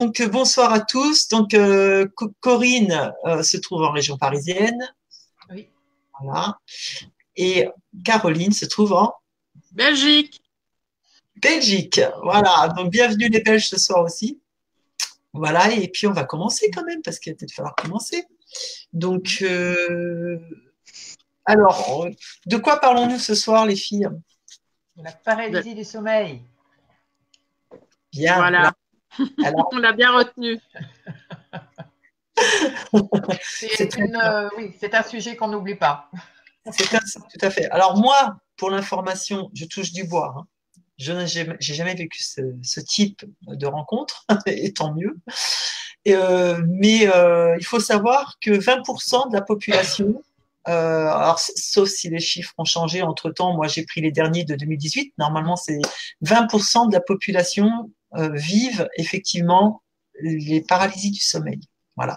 Donc bonsoir à tous. Donc euh, Corinne euh, se trouve en région parisienne. Oui. Voilà. Et Caroline se trouve en Belgique. Belgique. Voilà. Donc bienvenue les Belges ce soir aussi. Voilà. Et puis on va commencer quand même parce qu'il va peut-être falloir commencer. Donc euh, alors, de quoi parlons-nous ce soir les filles? La paralysie du sommeil. Bien. Voilà. On l'a bien retenu. c'est euh, oui, un sujet qu'on n'oublie pas. C'est tout à fait. Alors moi, pour l'information, je touche du bois. Hein. Je n'ai jamais vécu ce, type de rencontre, et tant mieux. Euh, mais euh, il faut savoir que 20% de la population, alors, sauf si les chiffres ont changé entre temps, moi j'ai pris les derniers de 2018, normalement c'est 20% de la population vivent effectivement les paralysies du sommeil. Voilà.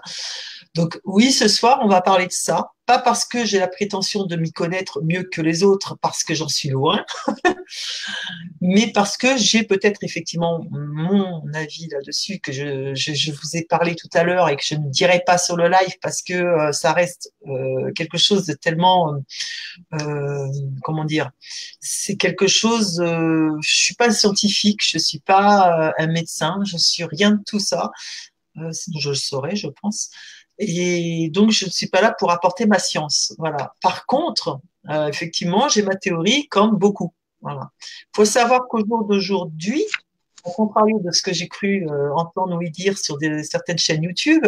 Donc oui, ce soir, on va parler de ça. Pas parce que j'ai la prétention de m'y connaître mieux que les autres, parce que j'en suis loin, mais parce que j'ai peut-être effectivement mon avis là-dessus, que je, vous ai parlé tout à l'heure et que je ne dirai pas sur le live parce que euh, ça reste euh, quelque chose de tellement, euh, comment dire, c'est quelque chose, je suis pas scientifique, je suis pas un médecin, je suis rien de tout ça. Sinon je le saurais, je pense. Et donc, je ne suis pas là pour apporter ma science. Voilà. Par contre, euh, effectivement, j'ai ma théorie comme beaucoup. Voilà. Il faut savoir qu'au jour d'aujourd'hui, au contraire de ce que j'ai cru euh, entendre oui dire sur des, certaines chaînes YouTube,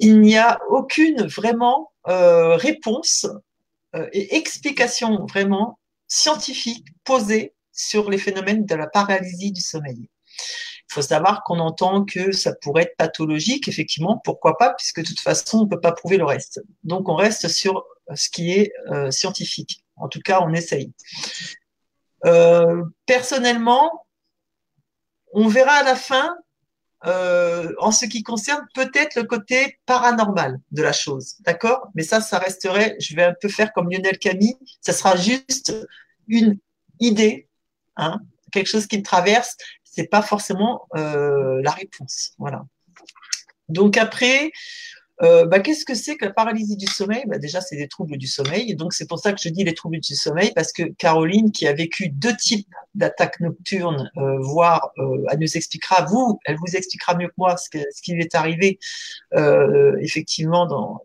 il n'y a aucune vraiment euh, réponse et explication vraiment scientifique posée sur les phénomènes de la paralysie du sommeil. Il faut savoir qu'on entend que ça pourrait être pathologique, effectivement, pourquoi pas, puisque de toute façon, on ne peut pas prouver le reste. Donc, on reste sur ce qui est euh, scientifique. En tout cas, on essaye. Euh, personnellement, on verra à la fin, euh, en ce qui concerne peut-être le côté paranormal de la chose, d'accord? Mais ça, ça resterait, je vais un peu faire comme Lionel Camille, ça sera juste une idée, hein, quelque chose qui me traverse c'est pas forcément euh, la réponse. Voilà. Donc après, euh, bah, qu'est-ce que c'est que la paralysie du sommeil? Bah, Déjà, c'est des troubles du sommeil. donc, c'est pour ça que je dis les troubles du sommeil, parce que Caroline, qui a vécu deux types d'attaques nocturnes, euh, voire elle nous expliquera, vous, elle vous expliquera mieux que moi ce, ce qui lui est arrivé, effectivement, dans,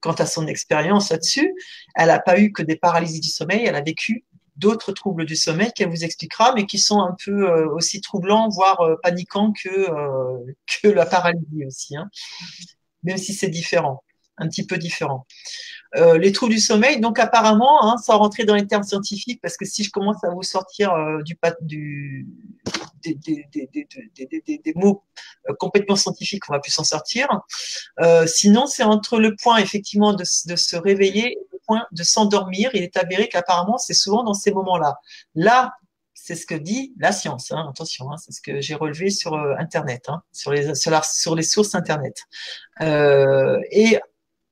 quant à son expérience là-dessus. Elle n'a pas eu que des paralysies du sommeil, elle a vécu d'autres troubles du sommeil qu'elle vous expliquera, mais qui sont un peu euh, aussi troublants, voire euh, paniquants que, euh, que la paralysie aussi, hein. même si c'est différent, un petit peu différent. les troubles du sommeil, donc apparemment, hein, sans rentrer dans les termes scientifiques, parce que si je commence à vous sortir du, du, des, des, des, des, mots complètement scientifiques, on va plus s'en sortir. sinon, c'est entre le point effectivement de, de se réveiller point de s'endormir. Il est avéré qu'apparemment, c'est souvent dans ces moments-là. Là, c'est ce que dit la science. Hein. attention, hein, c'est ce que j'ai relevé sur euh, Internet, hein, sur, les, sources Internet. Euh, et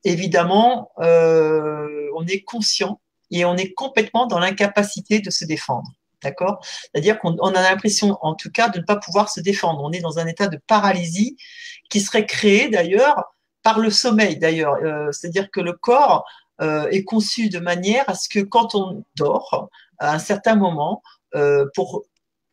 évidemment, euh, on est conscient et on est complètement dans l'incapacité de se défendre. D'accord? C'est-à-dire qu'on a l'impression, en tout cas, de ne pas pouvoir se défendre. On est dans un état de paralysie qui serait créé d'ailleurs par le sommeil, d'ailleurs. C'est-à-dire que le corps est conçu de manière à ce que quand on dort, à un certain moment, euh, pour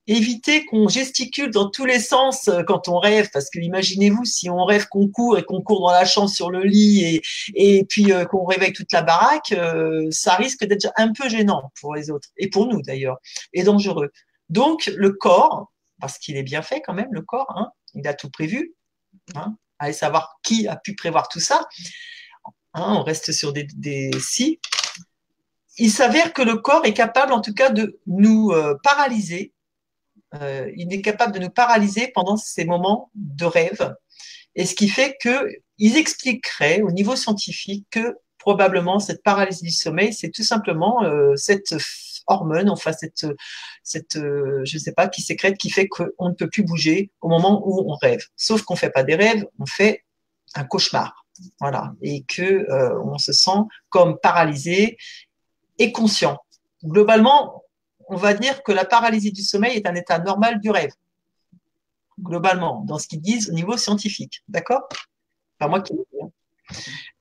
éviter qu'on gesticule dans tous les sens euh, quand on rêve, parce que imaginez-vous si on rêve qu'on court et qu'on court dans la chambre sur le lit et, et puis qu'on réveille toute la baraque, ça risque d'être un peu gênant pour les autres et pour nous d'ailleurs et dangereux. Donc le corps, parce qu'il est bien fait quand même le corps, hein, il a tout prévu. Hein, allez savoir qui a pu prévoir tout ça. Hein, on reste sur des, des si. Il s'avère que le corps est capable, en tout cas, de nous euh, paralyser. Euh, il est capable de nous paralyser pendant ces moments de rêve. Et ce qui fait qu'ils expliqueraient au niveau scientifique que probablement cette paralysie du sommeil, c'est tout simplement euh, cette hormone, enfin cette, cette je ne sais pas, qui sécrète, qui fait qu'on ne peut plus bouger au moment où on rêve. Sauf qu'on ne fait pas des rêves, on fait un cauchemar. Voilà. Et que euh, on se sent comme paralysé et conscient. Globalement, on va dire que la paralysie du sommeil est un état normal du rêve. globalement, dans ce qu'ils disent au niveau scientifique. D'accord? Pas moi qui dis.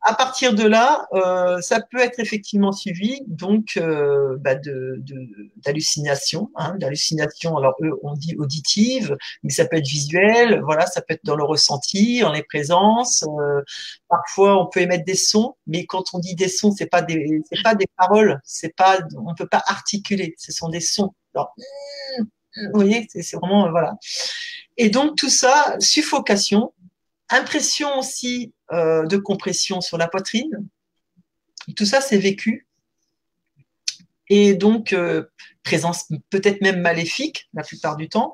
À partir de là, euh, ça peut être effectivement suivi donc euh, bah d'hallucinations, hein, d'hallucinations. Alors eux, on dit auditive, mais ça peut être visuel. Voilà, ça peut être dans le ressenti, en les présences. Euh, parfois, on peut émettre des sons, mais quand on dit des sons, c'est pas des, c'est pas des paroles, c'est pas, on peut pas articuler. Ce sont des sons. Alors, vous voyez, c'est, vraiment voilà. Et donc tout ça, suffocation, impression aussi euh, de compression sur la poitrine. Tout ça, c'est vécu. Et donc, euh, présence peut-être même maléfique la plupart du temps.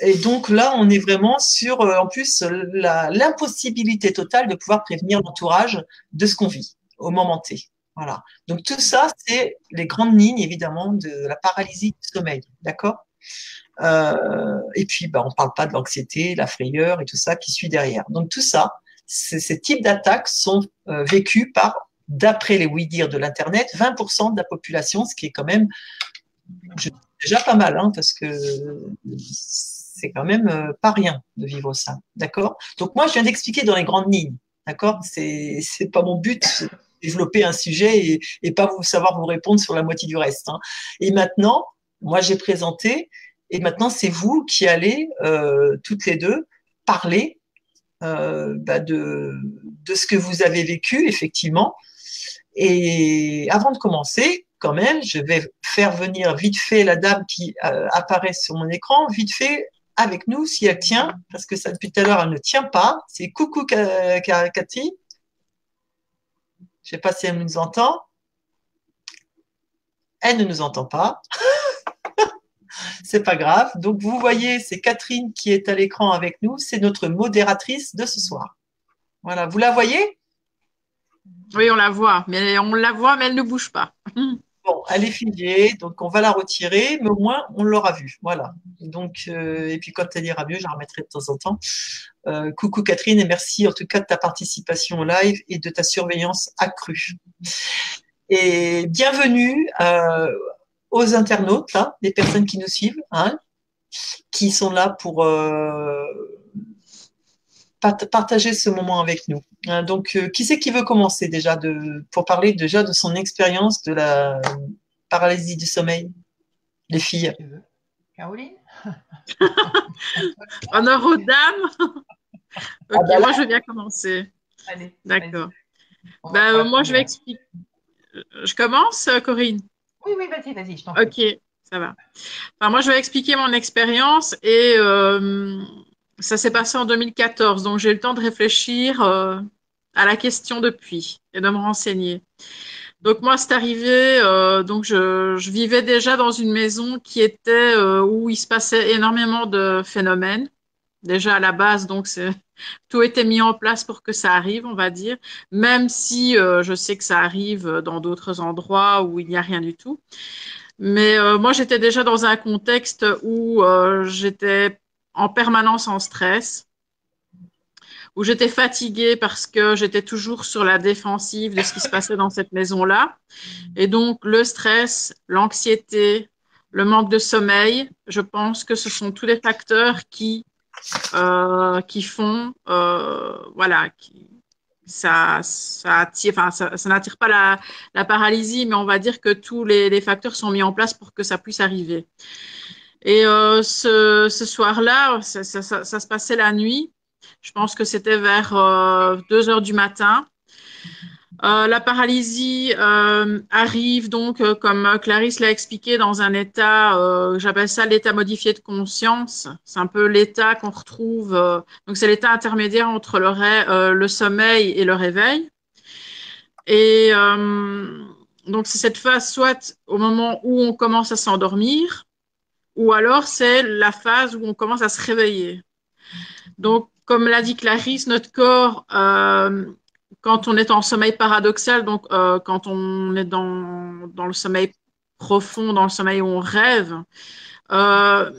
Et donc là, on est vraiment sur, euh, en plus, l'impossibilité totale de pouvoir prévenir l'entourage de ce qu'on vit au moment T. Voilà. Donc tout ça, c'est les grandes lignes, évidemment, de la paralysie du sommeil. D'accord? Euh, et puis, bah, on ne parle pas de l'anxiété, la frayeur et tout ça qui suit derrière. Donc tout ça, ces types d'attaques sont euh, vécus par, d'après les oui-dire de l'Internet, 20% de la population, ce qui est quand même déjà pas mal, hein, parce que c'est quand même euh, pas rien de vivre ça. D'accord? Donc moi, je viens d'expliquer dans les grandes lignes. D'accord? C'est pas mon but développer un sujet et, et, pas vous savoir vous répondre sur la moitié du reste. Hein. Et maintenant, moi, j'ai présenté et maintenant, c'est vous qui allez, euh, toutes les deux, parler euh, bah de, de ce que vous avez vécu, effectivement. Et avant de commencer, quand même, je vais faire venir vite fait la dame qui euh, apparaît sur mon écran, vite fait avec nous si elle tient, parce que ça depuis tout à l'heure elle ne tient pas. C'est coucou Cathy. Je sais pas si elle nous entend. Elle ne nous entend pas. c'est pas grave. Donc vous voyez, c'est Catherine qui est à l'écran avec nous. C'est notre modératrice de ce soir. Voilà, vous la voyez? Oui, on la voit, mais on la voit, mais elle ne bouge pas. Bon, elle est figée, donc on va la retirer, mais au moins on l'aura vue. Voilà. Donc, euh, et puis quand elle ira mieux, je la remettrai de temps en temps. Euh, coucou Catherine, et merci en tout cas de ta participation au live et de ta surveillance accrue. Et bienvenue euh, aux internautes, là, les personnes qui nous suivent, hein, qui sont là pour euh, partager ce moment avec nous. Hein, donc, euh, qui c'est qui veut commencer déjà de, pour parler déjà de son expérience de la paralysie du sommeil? Les filles. Caroline? Honneur aux dames Ok, ah bah moi je vais bien commencer. D'accord. Bah, moi je vais expliquer. Je commence, Corinne? Oui, oui, vas-y, vas-y, je t'en Ok, ça va. Moi, je vais expliquer mon expérience et euh, ça s'est passé en 2014, donc j'ai eu le temps de réfléchir euh, à la question depuis et de me renseigner. Donc moi, c'est arrivé, euh, donc je, vivais déjà dans une maison qui était où il se passait énormément de phénomènes. Déjà à la base, donc c'est tout était mis en place pour que ça arrive, on va dire, même si euh, je sais que ça arrive dans d'autres endroits où il n'y a rien du tout. Mais euh, moi, j'étais déjà dans un contexte où euh, j'étais en permanence en stress, où j'étais fatiguée parce que j'étais toujours sur la défensive de ce qui se passait dans cette maison-là. Et donc, le stress, l'anxiété, le manque de sommeil, je pense que ce sont tous les facteurs qui euh, qui font, euh, voilà, ça, ça, attire, enfin, ça, n'attire pas la, paralysie, mais on va dire que tous les, facteurs sont mis en place pour que ça puisse arriver. Et euh, ce, soir-là, ça, ça, se passait la nuit. Je pense que c'était vers 2 heures du matin. Euh, la paralysie euh, arrive donc, euh, comme Clarisse l'a expliqué, dans un état, j'appelle ça l'état modifié de conscience. C'est un peu l'état qu'on retrouve, donc c'est l'état intermédiaire entre le, le, sommeil et le réveil. Et donc c'est cette phase soit au moment où on commence à s'endormir, ou alors c'est la phase où on commence à se réveiller. Donc, comme l'a dit Clarisse, notre corps quand on est en sommeil paradoxal, donc euh, quand on est dans, dans, le sommeil profond, dans le sommeil où on rêve, euh,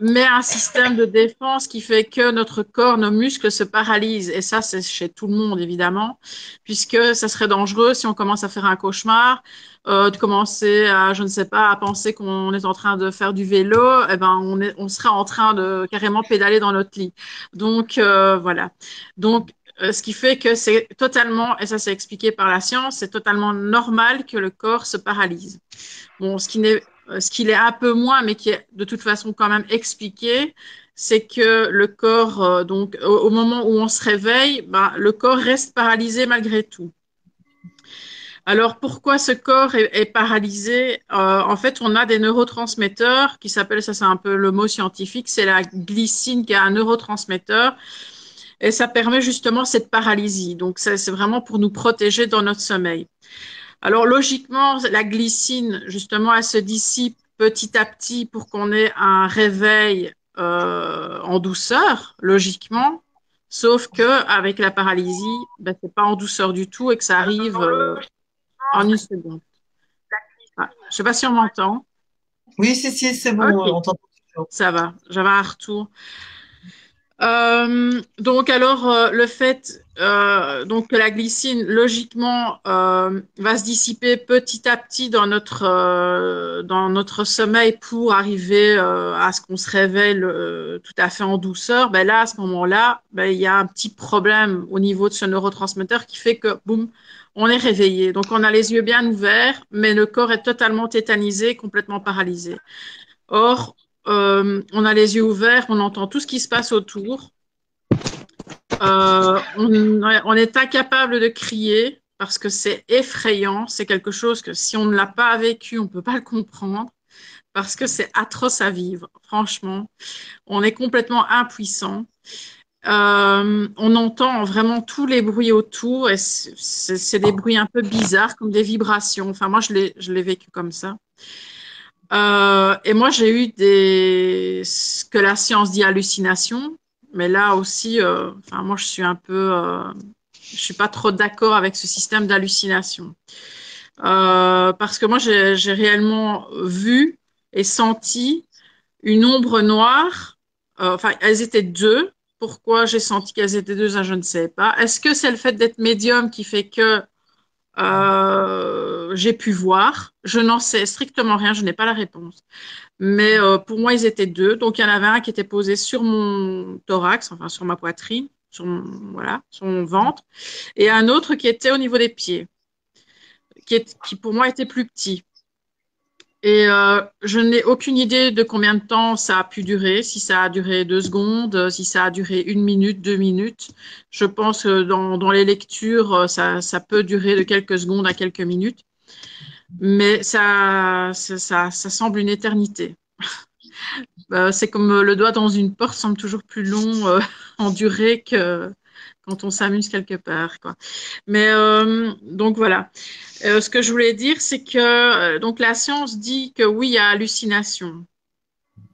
met un système de défense qui fait que notre corps, nos muscles se paralysent. Et ça, c'est chez tout le monde, évidemment, puisque ça serait dangereux si on commence à faire un cauchemar, euh, de commencer à, je ne sais pas, à penser qu'on est en train de faire du vélo, eh ben, on, est, on serait en train de carrément pédaler dans notre lit. Donc, euh, voilà. Donc, euh, ce qui fait que c'est totalement, et ça c'est expliqué par la science, c'est totalement normal que le corps se paralyse. Ce qui euh, est un peu moins, mais qui est de toute façon quand même expliqué, c'est que le corps, euh, donc au, moment où on se réveille, ben, le corps reste paralysé malgré tout. Alors pourquoi ce corps est, paralysé? En fait, on a des neurotransmetteurs qui s'appellent, ça c'est un peu le mot scientifique, c'est la glycine qui est un neurotransmetteur. Et ça permet justement cette paralysie. Donc, c'est vraiment pour nous protéger dans notre sommeil. Alors logiquement, la glycine, justement, elle se dissipe petit à petit pour qu'on ait un réveil euh, en douceur, logiquement. Sauf que avec la paralysie, ben, c'est pas en douceur du tout et que ça arrive euh, en une seconde. Ah, je sais pas si on m'entend. Oui, si, si, c'est bon, Ça va, j'avais un retour. Euh, donc alors euh, le fait euh, donc que la glycine logiquement euh, va se dissiper petit à petit dans notre euh, dans notre sommeil pour arriver à ce qu'on se révèle tout à fait en douceur, ben là à ce moment-là, ben, il y a un petit problème au niveau de ce neurotransmetteur qui fait que boum on est réveillé. Donc on a les yeux bien ouverts, mais le corps est totalement tétanisé, complètement paralysé. Or, euh, on a les yeux ouverts, on entend tout ce qui se passe autour. Euh, on, est incapable de crier parce que c'est effrayant. C'est quelque chose que si on ne l'a pas vécu, on ne peut pas le comprendre parce que c'est atroce à vivre. Franchement, on est complètement impuissant. Euh, on entend vraiment tous les bruits autour et c'est des bruits un peu bizarres, comme des vibrations. Enfin, moi, je l'ai vécu comme ça. Euh, et moi, j'ai eu des ce que la science dit hallucination, mais là aussi, euh, enfin moi, je suis un peu, euh, je suis pas trop d'accord avec ce système d'hallucination, euh, parce que moi, j'ai réellement vu et senti une ombre noire. Enfin, elles étaient deux. Pourquoi j'ai senti qu'elles étaient deux, je ne sais pas. Est-ce que c'est le fait d'être médium qui fait que euh, j'ai pu voir. Je n'en sais strictement rien, je n'ai pas la réponse. Mais euh, pour moi, ils étaient deux. Donc, il y en avait un qui était posé sur mon thorax, enfin sur ma poitrine, sur mon, voilà, ventre, et un autre qui était au niveau des pieds, qui pour moi était plus petit. Et euh, je n'ai aucune idée de combien de temps ça a pu durer, si ça a duré deux secondes, si ça a duré une minute, deux minutes. Je pense que dans, les lectures, euh, ça, peut durer de quelques secondes à quelques minutes. Mais ça, semble une éternité. Euh, c'est comme le doigt dans une porte semble toujours plus long en durée que, quand on s'amuse quelque part. Quoi. Mais euh, donc voilà. Euh, ce que je voulais dire, c'est que euh, donc la science dit que oui, il y a hallucination,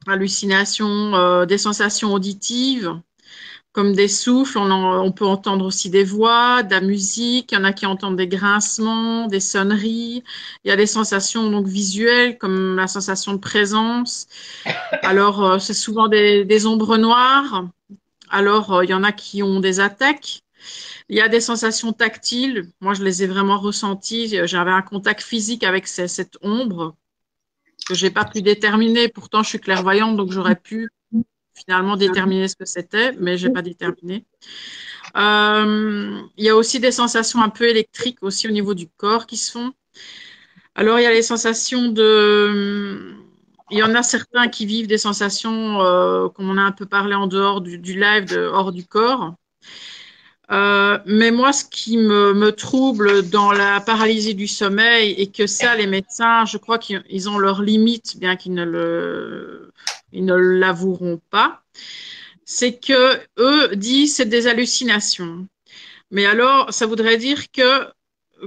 hallucination, des sensations auditives comme des souffles. On, peut entendre aussi des voix, de la musique. Il y en a qui entendent des grincements, des sonneries. Il y a des sensations donc visuelles comme la sensation de présence. Alors c'est souvent des ombres noires. Alors, euh, il y en a qui ont des attaques. Il y a des sensations tactiles. Moi, je les ai vraiment ressenties. J'avais un contact physique avec cette ombre que j'ai pas pu déterminer. Pourtant, je suis clairvoyante, donc j'aurais pu finalement déterminer ce que c'était, mais j'ai pas déterminé. Euh, il y a aussi des sensations un peu électriques aussi au niveau du corps qui se font. Alors, il y a les sensations de il y en a certains qui vivent des sensations, euh, comme on a un peu parlé en dehors du, live, hors du corps. Euh, mais moi, ce qui me, trouble dans la paralysie du sommeil, et que ça, les médecins, je crois qu'ils ont leurs limites, bien qu'ils ne ne l'avoueront pas, c'est que eux disent c'est des hallucinations. Mais alors, ça voudrait dire que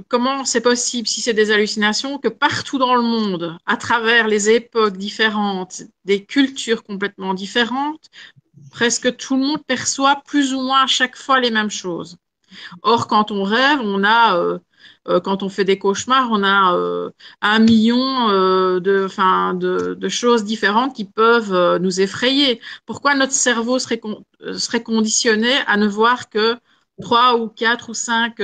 comment c'est possible, si c'est des hallucinations, que partout dans le monde, à travers les époques différentes, des cultures complètement différentes, presque tout le monde perçoit plus ou moins à chaque fois les mêmes choses. Or, quand on rêve, on a euh, euh, quand on fait des cauchemars, on a euh, un million de, de, choses différentes qui peuvent nous effrayer. Pourquoi notre cerveau serait conditionné à ne voir que trois ou quatre ou cinq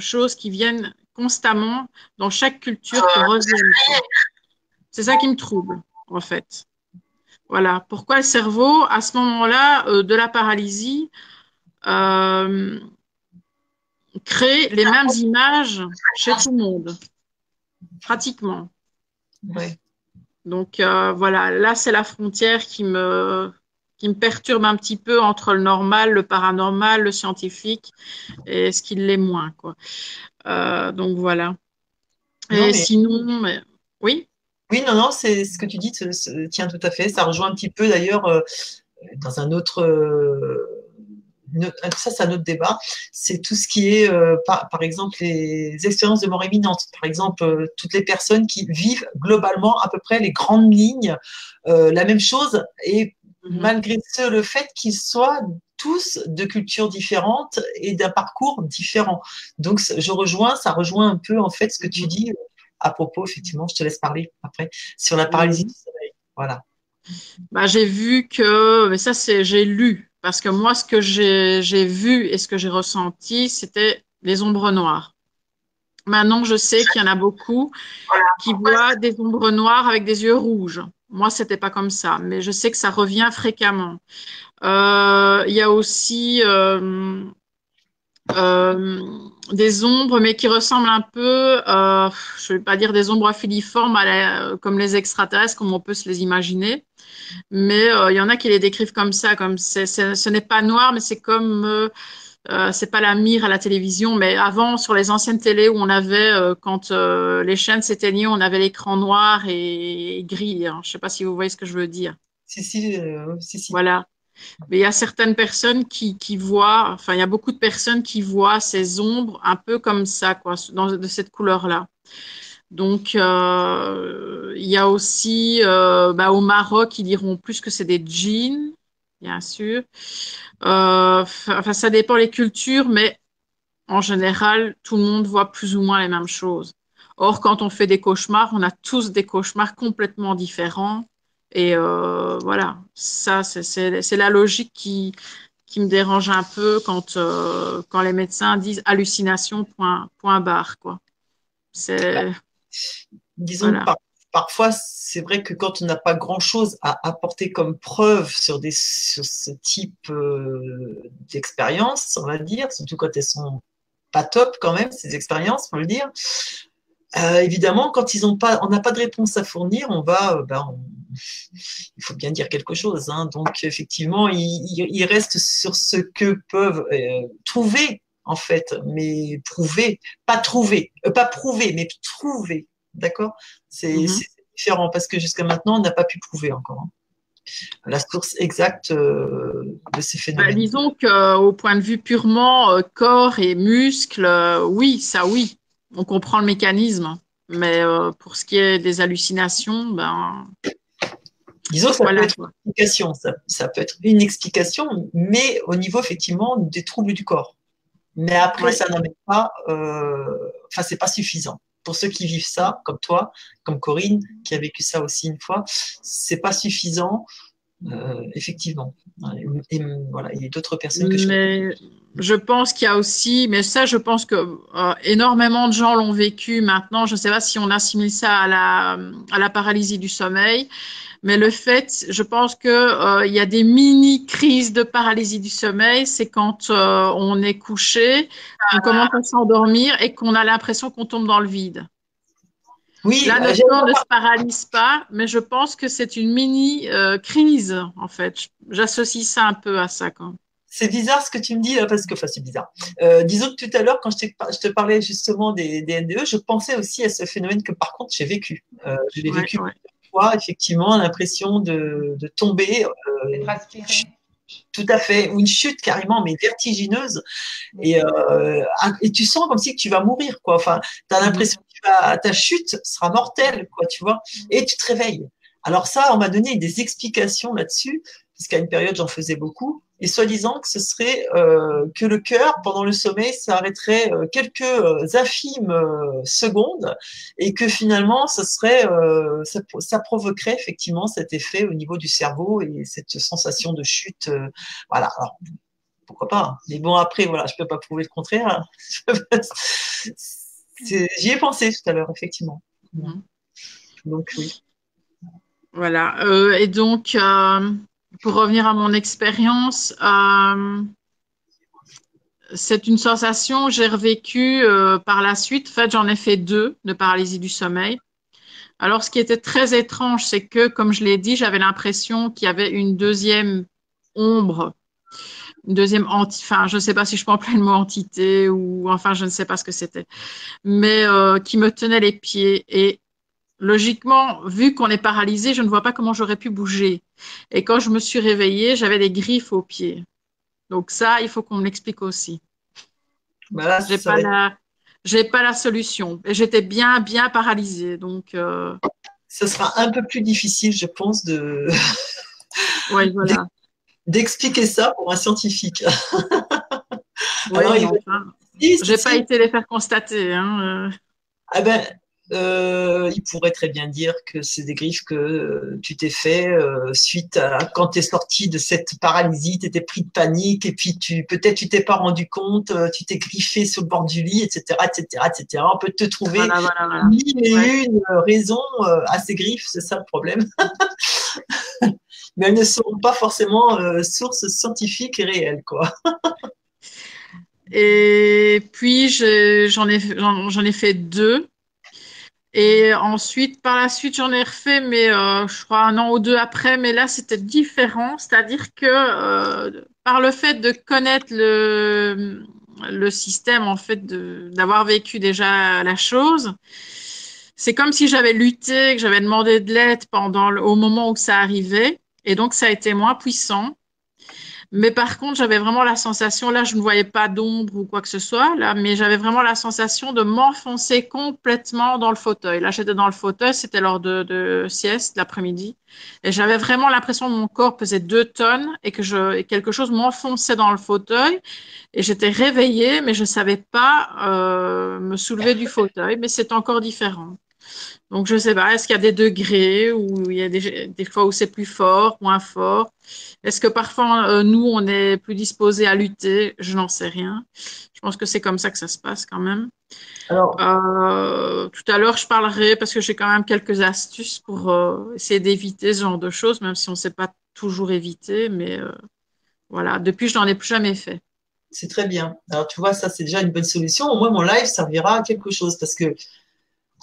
choses qui viennent constamment dans chaque culture qui reviennent C'est ça qui me trouble, en fait. Voilà. Pourquoi le cerveau, à ce moment-là de la paralysie, euh, créer les mêmes images chez tout le monde, pratiquement. Donc euh, voilà, là c'est la frontière qui me, qui me perturbe un petit peu entre le normal, le paranormal, le scientifique et ce qui l'est moins. Quoi. Euh, donc voilà. et sinon, oui? Oui, non, non, c'est ce que tu dis, tient tout à fait. Ça rejoint un petit peu d'ailleurs euh, dans un autre ça c'est un autre débat, c'est tout ce qui est, euh, par, exemple, les expériences de mort imminente. Par exemple, euh, toutes les personnes qui vivent globalement à peu près les grandes lignes, euh, la même chose, et mhm. malgré ce, le fait qu'ils soient tous de cultures différentes et d'un parcours différent. Donc, je rejoins, ça rejoint un peu en fait ce que tu mhm. dis à propos, effectivement, je te laisse parler après, sur la paralysie du sommeil. Voilà. Bah, j'ai vu que, mais ça c'est, j'ai lu parce que moi, ce que j'ai vu et ce que j'ai ressenti, c'était les ombres noires. Maintenant, je sais qu'il y en a beaucoup qui voient des ombres noires avec des yeux rouges. Moi, c'était pas comme ça, mais je sais que ça revient fréquemment. Euh, il y a aussi euh, euh, des ombres, mais qui ressemblent un peu, je ne vais pas dire des ombres filiformes comme les extraterrestres, comme on peut se les imaginer, mais euh, il y en a qui les décrivent comme ça, comme ce n'est pas noir, mais c'est comme euh, euh, c'est pas la mire à la télévision, mais avant sur les anciennes télés où on avait quand les chaînes s'éteignaient, on avait l'écran noir et, gris. Hein. Je sais pas si vous voyez ce que je veux dire. Si si si si. Voilà. Mais il y a certaines personnes qui, qui voient, enfin il y a beaucoup de personnes qui voient ces ombres un peu comme ça, quoi, dans, de cette couleur-là. Donc, euh, il y a aussi euh, bah, au Maroc, ils diront plus que c'est des djinns, bien sûr. Euh, enfin, ça dépend les cultures, mais en général, tout le monde voit plus ou moins les mêmes choses. Or, quand on fait des cauchemars, on a tous des cauchemars complètement différents. Et voilà, ça, c'est la logique qui, qui me dérange un peu quand, quand les médecins disent hallucination, point, point barre. Quoi. C'est. Disons, parfois, c'est vrai que quand on n'a pas grand-chose à apporter comme preuve sur, ce type euh, d'expérience, on va dire, surtout quand elles sont pas top quand même, ces expériences, faut le dire. Euh, évidemment, quand ils pas, on n'a pas de réponse à fournir, on va, euh, ben, il faut bien dire quelque chose. Hein. Donc, effectivement, ils il, restent sur ce que peuvent trouver en fait, mais prouver, pas trouver, pas prouver, mais trouver, d'accord? Mhm. C'est différent parce que jusqu'à maintenant, on n'a pas pu prouver encore. Hein, la source exacte euh, de ces phénomènes. Bah, disons qu'au point de vue purement euh, corps et muscles, oui, ça oui, on comprend le mécanisme. Mais pour ce qui est des hallucinations, ben. Disons que ça peut être une explication, ça, peut être une explication, mais au niveau effectivement des troubles du corps. Mais après, ça n'amène pas, euh, enfin, c'est pas suffisant. Pour ceux qui vivent ça, comme toi, comme Corinne, qui a vécu ça aussi une fois, c'est pas suffisant, euh, effectivement. Et, voilà, il y a d'autres personnes que je. Mais je pense qu'il y a aussi, mais ça, je pense que euh, énormément de gens l'ont vécu maintenant. Je ne sais pas si on assimile ça à la, à la paralysie du sommeil. Mais le fait, je pense que euh, il y a des mini crises de paralysie du sommeil, c'est quand euh, on est couché, on commence à s'endormir et qu'on a l'impression qu'on tombe dans le vide. Oui, Là, notre corps ne se paralyse pas, mais je pense que c'est une mini euh, crise en fait. J'associe ça un peu à ça quand. C'est bizarre ce que tu me dis parce que, enfin, c'est bizarre. disons que tout à l'heure, quand je, te parlais justement des, NDE, je pensais aussi à ce phénomène que par contre j'ai vécu. je l'ai vécu effectivement l'impression de, tomber. Euh, tout à fait, ou une chute carrément, mais vertigineuse. Et, euh, et tu sens comme si tu vas mourir, quoi. Enfin, tu as l'impression que ta chute sera mortelle, quoi, tu vois. Et tu te réveilles. Alors ça, on m'a donné des explications là-dessus, puisqu'à une période, j'en faisais beaucoup. Et soi-disant que ce serait euh, que le cœur, pendant le sommeil, s'arrêterait euh, quelques euh, infimes secondes et que finalement, ça, serait, ça, ça, provoquerait effectivement cet effet au niveau du cerveau et cette sensation de chute. voilà. Alors, pourquoi pas hein. Mais bon, après, voilà, je peux pas prouver le contraire. J'y ai pensé tout à l'heure, effectivement. Mhm. Donc, oui. Voilà. et donc, pour revenir à mon expérience, euh, c'est une sensation que j'ai revécue euh, par la suite. En fait, j'en ai fait deux de paralysie du sommeil. Alors, ce qui était très étrange, c'est que, comme je l'ai dit, j'avais l'impression qu'il y avait une deuxième ombre, une deuxième entité, enfin, je ne sais pas si je peux employer le mot entité ou, enfin, je ne sais pas ce que c'était, mais euh, qui me tenait les pieds. Et logiquement, vu qu'on est paralysé, je ne vois pas comment j'aurais pu bouger. Et quand je me suis réveillée, j'avais des griffes aux pieds. Donc ça, il faut qu'on me l'explique aussi. Bah j'ai pas la, j'ai pas la solution. Et j'étais bien, bien paralysée. Donc. Euh... Ce sera un peu plus difficile, je pense, de. ouais, voilà. D'expliquer ça pour un scientifique. Enfin, j'ai pas été les faire constater. Hein. Euh. Ah ben, euh, il pourrait très bien dire que c'est des griffes que euh, tu t'es fait euh, suite à quand tu es sorti de cette paralysie, tu étais pris de panique et puis tu peut-être tu t'es pas rendu compte, tu t'es griffé sur le bord du lit, etc., etc., etc. On peut te trouver mille et une raisons à ces griffes, c'est ça le problème. Mais elles ne sont pas forcément sources scientifiques et réelles, quoi. et puis j'en ai j'en ai fait deux et ensuite, par la suite, j'en ai refait, mais euh, je crois un an ou deux après, mais là, c'était différent. C'est-à-dire que euh, par le fait de connaître le, le système, en fait, d'avoir vécu déjà la chose, c'est comme si j'avais lutté, que j'avais demandé de l'aide au moment où ça arrivait. Et donc, ça a été moins puissant. Mais par contre, j'avais vraiment la sensation, là, je ne voyais pas d'ombre ou quoi que ce soit, là, mais j'avais vraiment la sensation de m'enfoncer complètement dans le fauteuil. Là, j'étais dans le fauteuil, c'était lors de, de sieste l'après-midi, et j'avais vraiment l'impression que mon corps pesait deux tonnes et que je, quelque chose m'enfonçait dans le fauteuil. Et j'étais réveillée, mais je ne savais pas euh, me soulever du fauteuil, mais c'est encore différent. Donc, je ne sais pas, est-ce qu'il y a des degrés ou il y a des, des fois où c'est plus fort, moins fort? Est-ce que parfois, euh, nous, on est plus disposé à lutter? Je n'en sais rien. Je pense que c'est comme ça que ça se passe quand même. Alors, euh, tout à l'heure, je parlerai parce que j'ai quand même quelques astuces pour euh, essayer d'éviter ce genre de choses, même si on ne sait pas toujours éviter. Mais voilà, depuis, je n'en ai plus jamais fait. C'est très bien. Alors, tu vois, ça, c'est déjà une bonne solution. Au moins, mon live servira à quelque chose parce que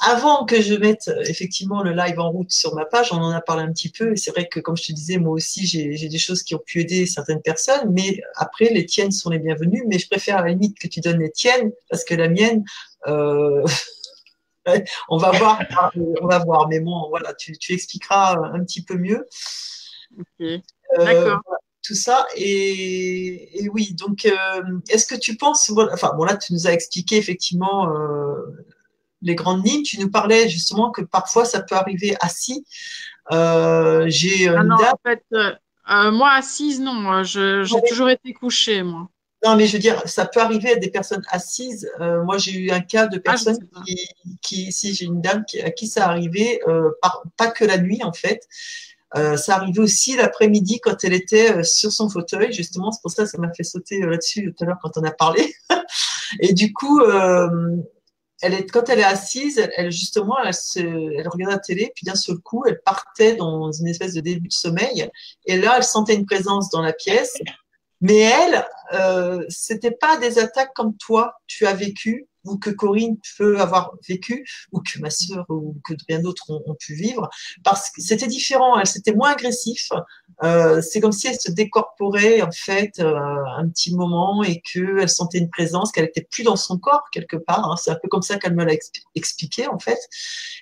avant que je mette euh, effectivement le live en route sur ma page, on en a parlé un petit peu. Et c'est vrai que, comme je te disais, moi aussi, j'ai des choses qui ont pu aider certaines personnes. Mais après, les tiennes sont les bienvenues. Mais je préfère à la limite que tu donnes les tiennes parce que la mienne, euh, on va voir. on va voir. Mais bon, voilà, tu, expliqueras un petit peu mieux. Euh, D'accord. tout ça. Et, oui, donc, est-ce que tu penses, enfin, bon, là, tu nous as expliqué effectivement les grandes lignes. Tu nous parlais justement que parfois ça peut arriver assis. Euh, j'ai ah non, en fait, euh, euh, moi assise, non, j'ai toujours été couchée, moi. Non, mais je veux dire, ça peut arriver à des personnes assises. moi, j'ai eu un cas de ah, personne qui, si j'ai une dame à qui ça arrivait, pas que la nuit en fait. ça arrivait aussi l'après-midi quand elle était sur son fauteuil, justement. C'est pour ça que ça m'a fait sauter là-dessus tout à l'heure quand on a parlé. Et du coup, elle est, quand elle est assise, elle, justement, elle, elle regarde la télé, puis d'un seul coup, elle partait dans une espèce de début de sommeil. Et là, elle sentait une présence dans la pièce. Mais elle, euh, c'était pas des attaques comme toi, tu as vécu ou que Corinne peut avoir vécu, ou que ma sœur ou que bien d'autres ont, pu vivre, parce que c'était différent, elle c'était moins agressif. Euh, c'est comme si elle se décorporait en fait euh, un petit moment et qu'elle sentait une présence, qu'elle était plus dans son corps quelque part. Hein. C'est un peu comme ça qu'elle me l'a expliqué en fait.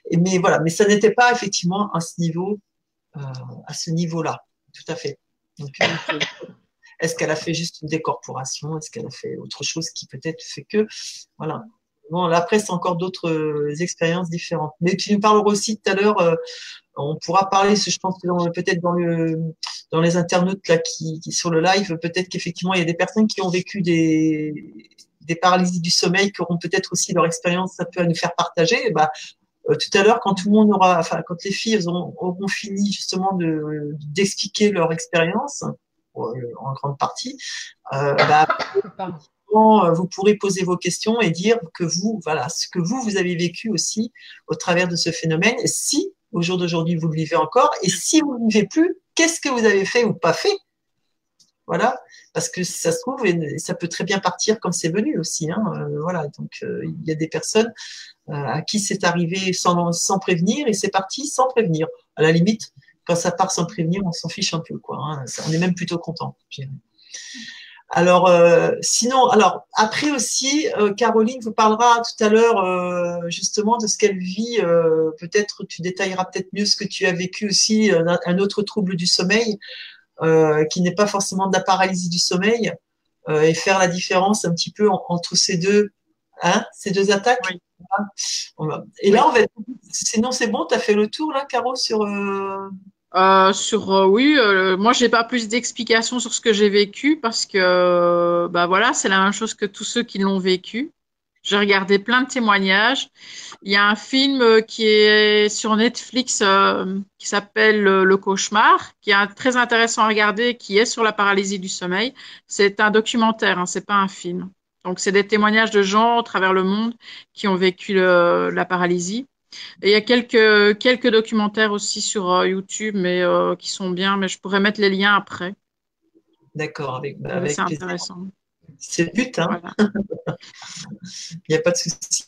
Et, mais voilà, mais ça n'était pas effectivement à ce niveau, euh, à ce niveau-là, tout à fait. Donc, est-ce qu'elle a fait juste une décorporation? Est-ce qu'elle a fait autre chose qui peut-être fait que Voilà. Bon, après, c'est encore d'autres euh, expériences différentes. Mais tu nous parles aussi tout à l'heure, euh, On pourra parler, je pense peut-être dans dans les internautes là qui, qui sur le live, peut-être qu'effectivement il y a des personnes qui ont vécu des paralysies du sommeil qui auront peut-être aussi leur expérience, ça peut nous faire partager. bah, euh, tout à l'heure, quand tout le monde aura, enfin, quand les filles auront, fini justement de d'expliquer leur expérience, en grande partie, euh, bah, vous pourrez poser vos questions et dire que vous, voilà, ce que vous, vous avez vécu aussi au travers de ce phénomène. Si au jour d'aujourd'hui vous le vivez encore, et si vous ne vivez plus, qu'est-ce que vous avez fait ou pas fait? Voilà, parce que ça se trouve, ça peut très bien partir comme c'est venu aussi. Hein, voilà, donc il y a des personnes euh, à qui c'est arrivé sans, sans prévenir et c'est parti sans prévenir. À la limite, quand ça part sans prévenir, on s'en fiche un peu, quoi. Hein. On est même plutôt content. Alors, euh, sinon, alors après aussi, euh, Caroline vous parlera tout à l'heure justement de ce qu'elle vit. peut-être tu détailleras peut-être mieux ce que tu as vécu aussi, un, autre trouble du sommeil qui n'est pas forcément de la paralysie du sommeil, et faire la différence un petit peu entre ces deux, hein, ces deux attaques. Et là, on va. Sinon, c'est bon, tu as fait le tour, là, Caro, sur. Euh... Euh, sur euh, oui, euh, moi j'ai pas plus d'explications sur ce que j'ai vécu parce que bah voilà, c'est la même chose que tous ceux qui l'ont vécu. J'ai regardé plein de témoignages. Il y a un film qui est sur Netflix qui s'appelle Le cauchemar, qui est très intéressant à regarder, qui est sur la paralysie du sommeil. C'est un documentaire, hein, c'est pas un film. Donc, c'est des témoignages de gens à travers le monde qui ont vécu la paralysie. Et il y a quelques, quelques documentaires aussi sur euh, YouTube, mais euh, qui sont bien, mais je pourrais mettre les liens après. D'accord, avec, avec C'est intéressant. C'est le but, hein Il n'y a pas de souci.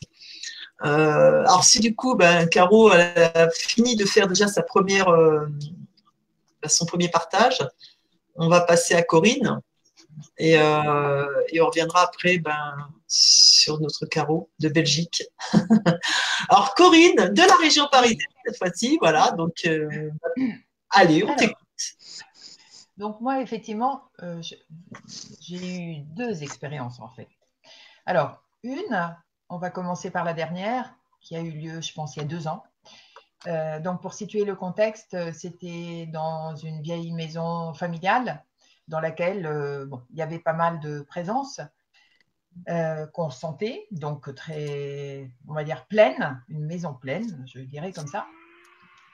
Euh, alors, si du coup, ben, Caro a fini de faire déjà sa première, son premier partage, on va passer à Corinne. Euh, et, on reviendra après ben, sur notre carreau de Belgique. Alors, Corinne, de la région parisienne, cette fois-ci, voilà. Donc, euh, allez, on t'écoute. Donc, moi, effectivement, euh, j'ai eu deux expériences, en fait. Alors, une, on va commencer par la dernière, qui a eu lieu, je pense, il y a deux ans. donc, pour situer le contexte, c'était dans une vieille maison familiale dans laquelle euh, il y avait pas mal de présence euh, qu'on sentait, donc très, on va dire, pleine, une maison pleine, je dirais comme ça.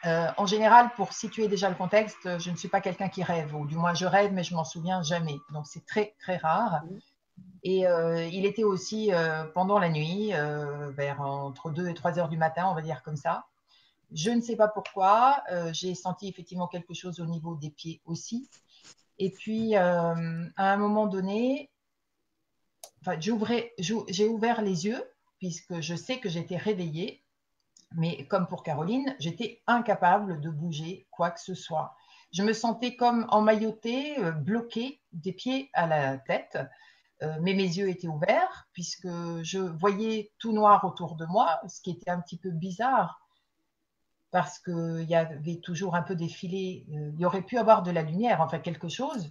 Euh, en général, pour situer déjà le contexte, je ne suis pas quelqu'un qui rêve, ou du moins je rêve, mais je m'en souviens jamais. Donc c'est très très rare. Et il était aussi pendant la nuit, vers entre 2 et 3 heures du matin, on va dire comme ça. Je ne sais pas pourquoi. J'ai senti effectivement quelque chose au niveau des pieds aussi. Et puis, euh, à un moment donné, j'ai ouvert les yeux puisque je sais que j'étais réveillée. Mais comme pour Caroline, j'étais incapable de bouger quoi que ce soit. Je me sentais comme emmaillotée, euh, bloquée des pieds à la tête. Euh, mais mes yeux étaient ouverts puisque je voyais tout noir autour de moi, ce qui était un petit peu bizarre parce qu'il y avait toujours un peu des filets. Euh, il y aurait pu avoir de la lumière, enfin quelque chose.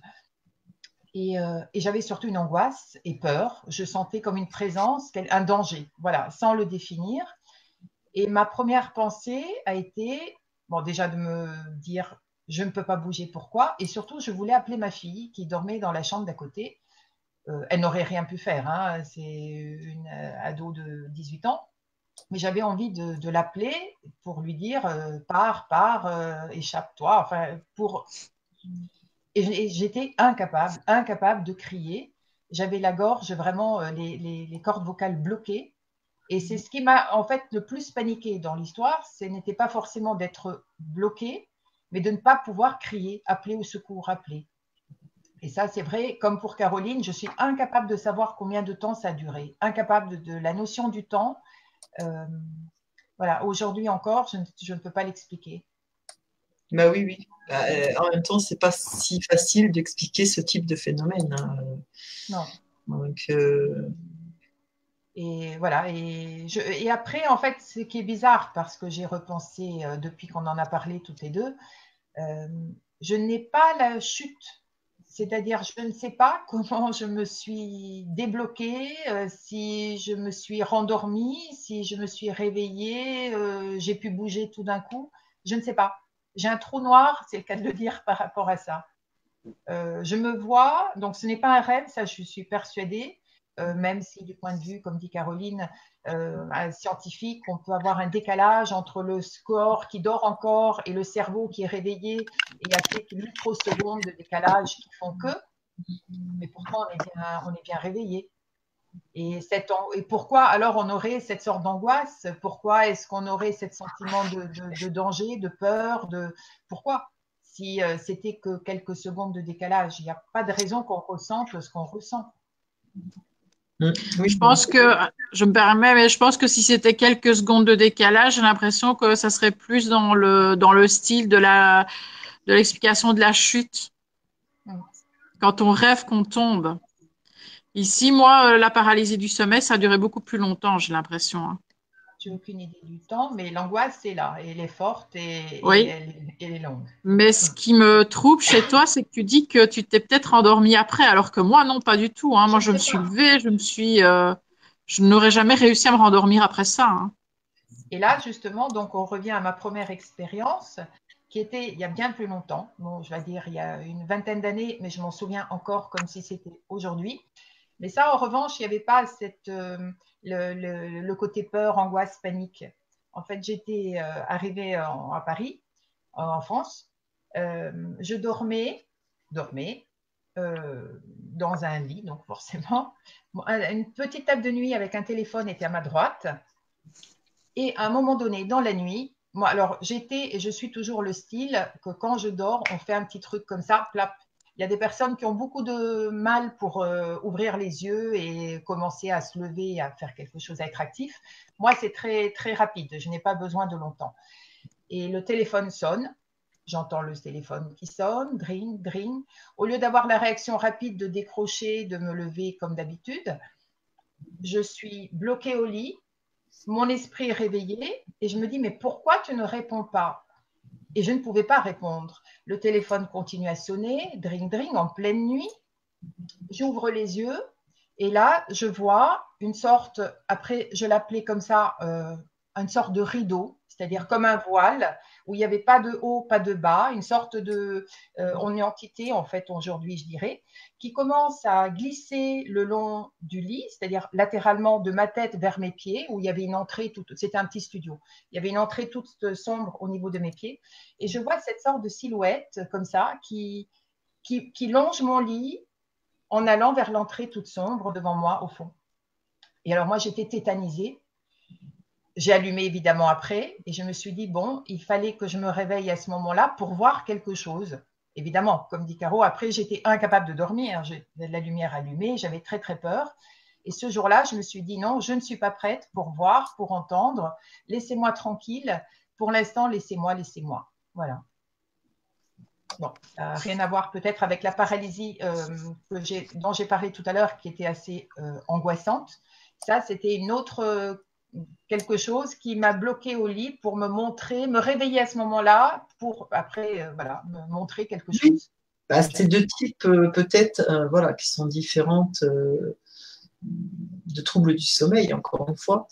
Euh, et, j'avais surtout une angoisse et peur. Je sentais comme une présence, un danger, voilà, sans le définir. Et ma première pensée a été, bon, déjà de me dire, je ne peux pas bouger, pourquoi? Et surtout, je voulais appeler ma fille qui dormait dans la chambre d'à côté. Euh, elle n'aurait rien pu faire, hein. c'est une ado de 18 ans mais j'avais envie de, l'appeler pour lui dire euh, pars, pars, euh, échappe-toi. Enfin, pour et j'étais incapable, incapable de crier. J'avais la gorge vraiment euh, les, cordes vocales bloquées. Et c'est ce qui m'a en fait le plus paniqué dans l'histoire. Ce n'était pas forcément d'être bloqué, mais de ne pas pouvoir crier, appeler au secours, appeler. Et ça, c'est vrai, comme pour Caroline, je suis incapable de savoir combien de temps ça a duré, incapable de la notion du temps voilà, aujourd'hui encore, je ne, peux pas l'expliquer. Bah oui, oui. Bah, euh, en même temps, c'est pas si facile d'expliquer ce type de phénomène. Hein. Non. Donc, euh, Et voilà. Et, je, et, après, en fait, ce qui est bizarre, parce que j'ai repensé depuis qu'on en a parlé toutes les deux, je n'ai pas la chute c'est-à-dire, je ne sais pas comment je me suis débloquée, euh, si je me suis rendormie, si je me suis réveillée, euh, j'ai pu bouger tout d'un coup. Je ne sais pas. j'ai un trou noir, c'est le cas de le dire par rapport à ça. Euh, je me vois, donc ce n'est pas un rêve, ça je suis persuadée, même si du point de vue, comme dit Caroline, euh, scientifique, on peut avoir un décalage entre le score qui dort encore et le cerveau qui est réveillé, et il y a quelques microsecondes de décalage qui font que, mais pourtant on est bien, réveillé. Et, pourquoi alors on aurait cette sorte d'angoisse? Pourquoi est-ce qu'on aurait ce sentiment de, danger, de peur de... Pourquoi? Si euh, c'était que quelques secondes de décalage, il n'y a pas de raison qu'on ressente ce qu'on ressent. Mm. Oui, je pense que, je me permets, mais je pense que si c'était quelques secondes de décalage, j'ai l'impression que ça serait plus dans le, dans le style de la, de l'explication de la chute. Quand on rêve qu'on tombe. Ici, moi, euh, la paralysie du sommeil, ça a duré beaucoup plus longtemps, j'ai l'impression. Hein. Tu n'as aucune idée du temps, mais l'angoisse, c'est là. elle est forte et, elle, est longue. Mais ce qui me trouble chez toi, c'est que tu dis que tu t'es peut-être endormi après, alors que moi, non, pas du tout. Hein. Moi, je, me suis levée, je me suis. Euh, je n'aurais jamais réussi à me rendormir après ça. Hein. Et là, justement, donc, on revient à ma première expérience qui était il y a bien plus longtemps. Bon, je vais dire il y a une vingtaine d'années, mais je m'en souviens encore comme si c'était aujourd'hui. Mais ça, en revanche, il n'y avait pas cette, euh, le, côté peur, angoisse, panique. En fait, j'étais euh, arrivée à Paris, en France. Euh, je dormais, dormais dans un lit, donc forcément. Une petite table de nuit avec un téléphone était à ma droite. Et à un moment donné, dans la nuit, moi, alors j'étais et je suis toujours le style que quand je dors, on fait un petit truc comme ça, plap, il y a des personnes qui ont beaucoup de mal pour euh, ouvrir les yeux et commencer à se lever, à faire quelque chose, à être actif. Moi, c'est très, très rapide. Je n'ai pas besoin de longtemps. Et le téléphone sonne. J'entends le téléphone qui sonne, dring, dring. Au lieu d'avoir la réaction rapide de décrocher, de me lever comme d'habitude, je suis bloquée au lit. Mon esprit est réveillé et je me dis, mais pourquoi tu ne réponds pas? Et je ne pouvais pas répondre. Le téléphone continue à sonner, dring dring, en pleine nuit. J'ouvre les yeux et là, je vois une sorte, après, je l'appelais comme ça, euh, une sorte de rideau, c'est-à-dire comme un voile où il n'y avait pas de haut, pas de bas, une sorte de, euh, on est entité en fait aujourd'hui, je dirais, qui commence à glisser le long du lit, c'est-à-dire latéralement de ma tête vers mes pieds, où il y avait une entrée toute, c'était un petit studio, il y avait une entrée toute sombre au niveau de mes pieds, et je vois cette sorte de silhouette comme ça qui, qui, qui longe mon lit en allant vers l'entrée toute sombre devant moi au fond. Et alors moi j'étais tétanisée j'ai allumé évidemment après et je me suis dit, bon, il fallait que je me réveille à ce moment-là pour voir quelque chose. Évidemment, comme dit Caro, après j'étais incapable de dormir, j'avais la lumière allumée, j'avais très très peur. Et ce jour-là, je me suis dit, non, je ne suis pas prête pour voir, pour entendre, laissez-moi tranquille. Pour l'instant, laissez-moi, laissez-moi. Voilà. Bon, rien à voir peut-être avec la paralysie euh, dont j'ai parlé tout à l'heure, qui était assez euh, angoissante. Ça, c'était une autre quelque chose qui m'a bloqué au lit pour me montrer, me réveiller à ce moment-là pour après euh, voilà, me montrer quelque chose. Bah, c'est deux types euh, peut-être euh, voilà, qui sont différentes de troubles du sommeil, encore une fois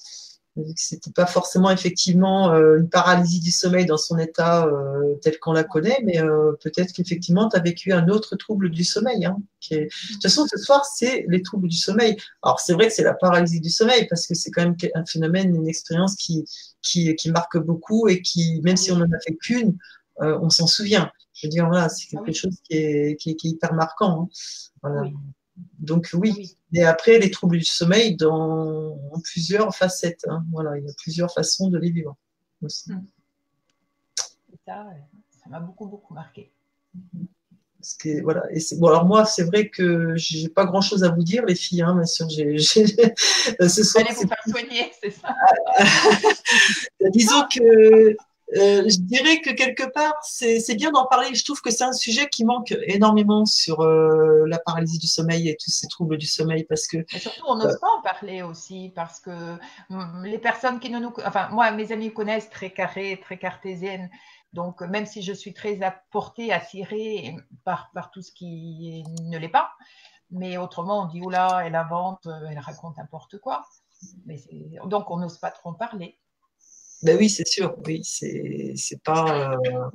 c'était pas forcément effectivement euh, une paralysie du sommeil dans son état euh, tel qu'on la connaît, mais euh, peut-être qu'effectivement tu as vécu un autre trouble du sommeil. Hein, De toute façon, ce soir, c'est les troubles du sommeil. Alors c'est vrai que c'est la paralysie du sommeil parce que c'est quand même un phénomène, une expérience qui, qui, qui, marque beaucoup et qui, même si on n'en a fait qu'une, on s'en souvient. Je veux dire, voilà, c'est quelque chose qui est, qui est, hyper marquant. Hein. Voilà. Donc oui. Et après, les troubles du sommeil dans plusieurs facettes. Hein. Voilà, il y a plusieurs façons de les vivre aussi. Hmm. Ça, m'a beaucoup, beaucoup marqué. Parce que, voilà. Et bon, alors moi, c'est vrai que j'ai pas grand chose à vous dire, les filles. Hein, bien sûr, j'ai. ce soir, Allez vous faire soigner, c'est ça? Disons que euh, je dirais que quelque part, c'est bien d'en parler. Je trouve que c'est un sujet qui manque énormément sur euh, la paralysie du sommeil et tous ces troubles du sommeil parce que. surtout, on n'ose pas en parler aussi parce que hum, les personnes qui ne nous, enfin moi, mes amis connaissent très carré, très cartésienne. Donc, même si je suis très apportée, attirée par, par tout ce qui ne l'est pas, mais autrement, on dit oula, elle invente, elle raconte n'importe quoi. Mais donc, on n'ose pas trop en parler. Ben oui, c'est sûr. Oui, c'est pas. Euh,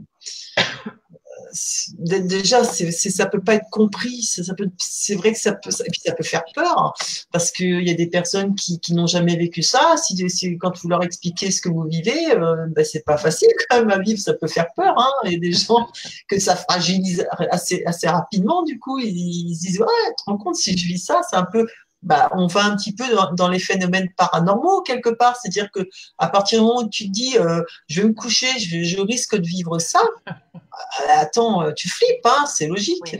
déjà, c'est, ça peut pas être compris. Ça, peut, c'est vrai que ça peut, ça peut faire peur hein, parce qu'il y a des personnes qui, qui n'ont jamais vécu ça. Si, si, quand vous leur expliquez ce que vous vivez, euh, ben c'est pas facile quand même à vivre. Ça peut faire peur. Hein, et des gens que ça fragilise assez, assez rapidement. Du coup, ils, ils disent ouais, tu te rends compte si je vis ça, c'est un peu bah, on va un petit peu dans, les phénomènes paranormaux quelque part. C'est-à-dire que à partir du moment où tu te dis euh, je vais me coucher, je, risque de vivre ça, euh, attends, euh, tu flippes, hein, c'est logique.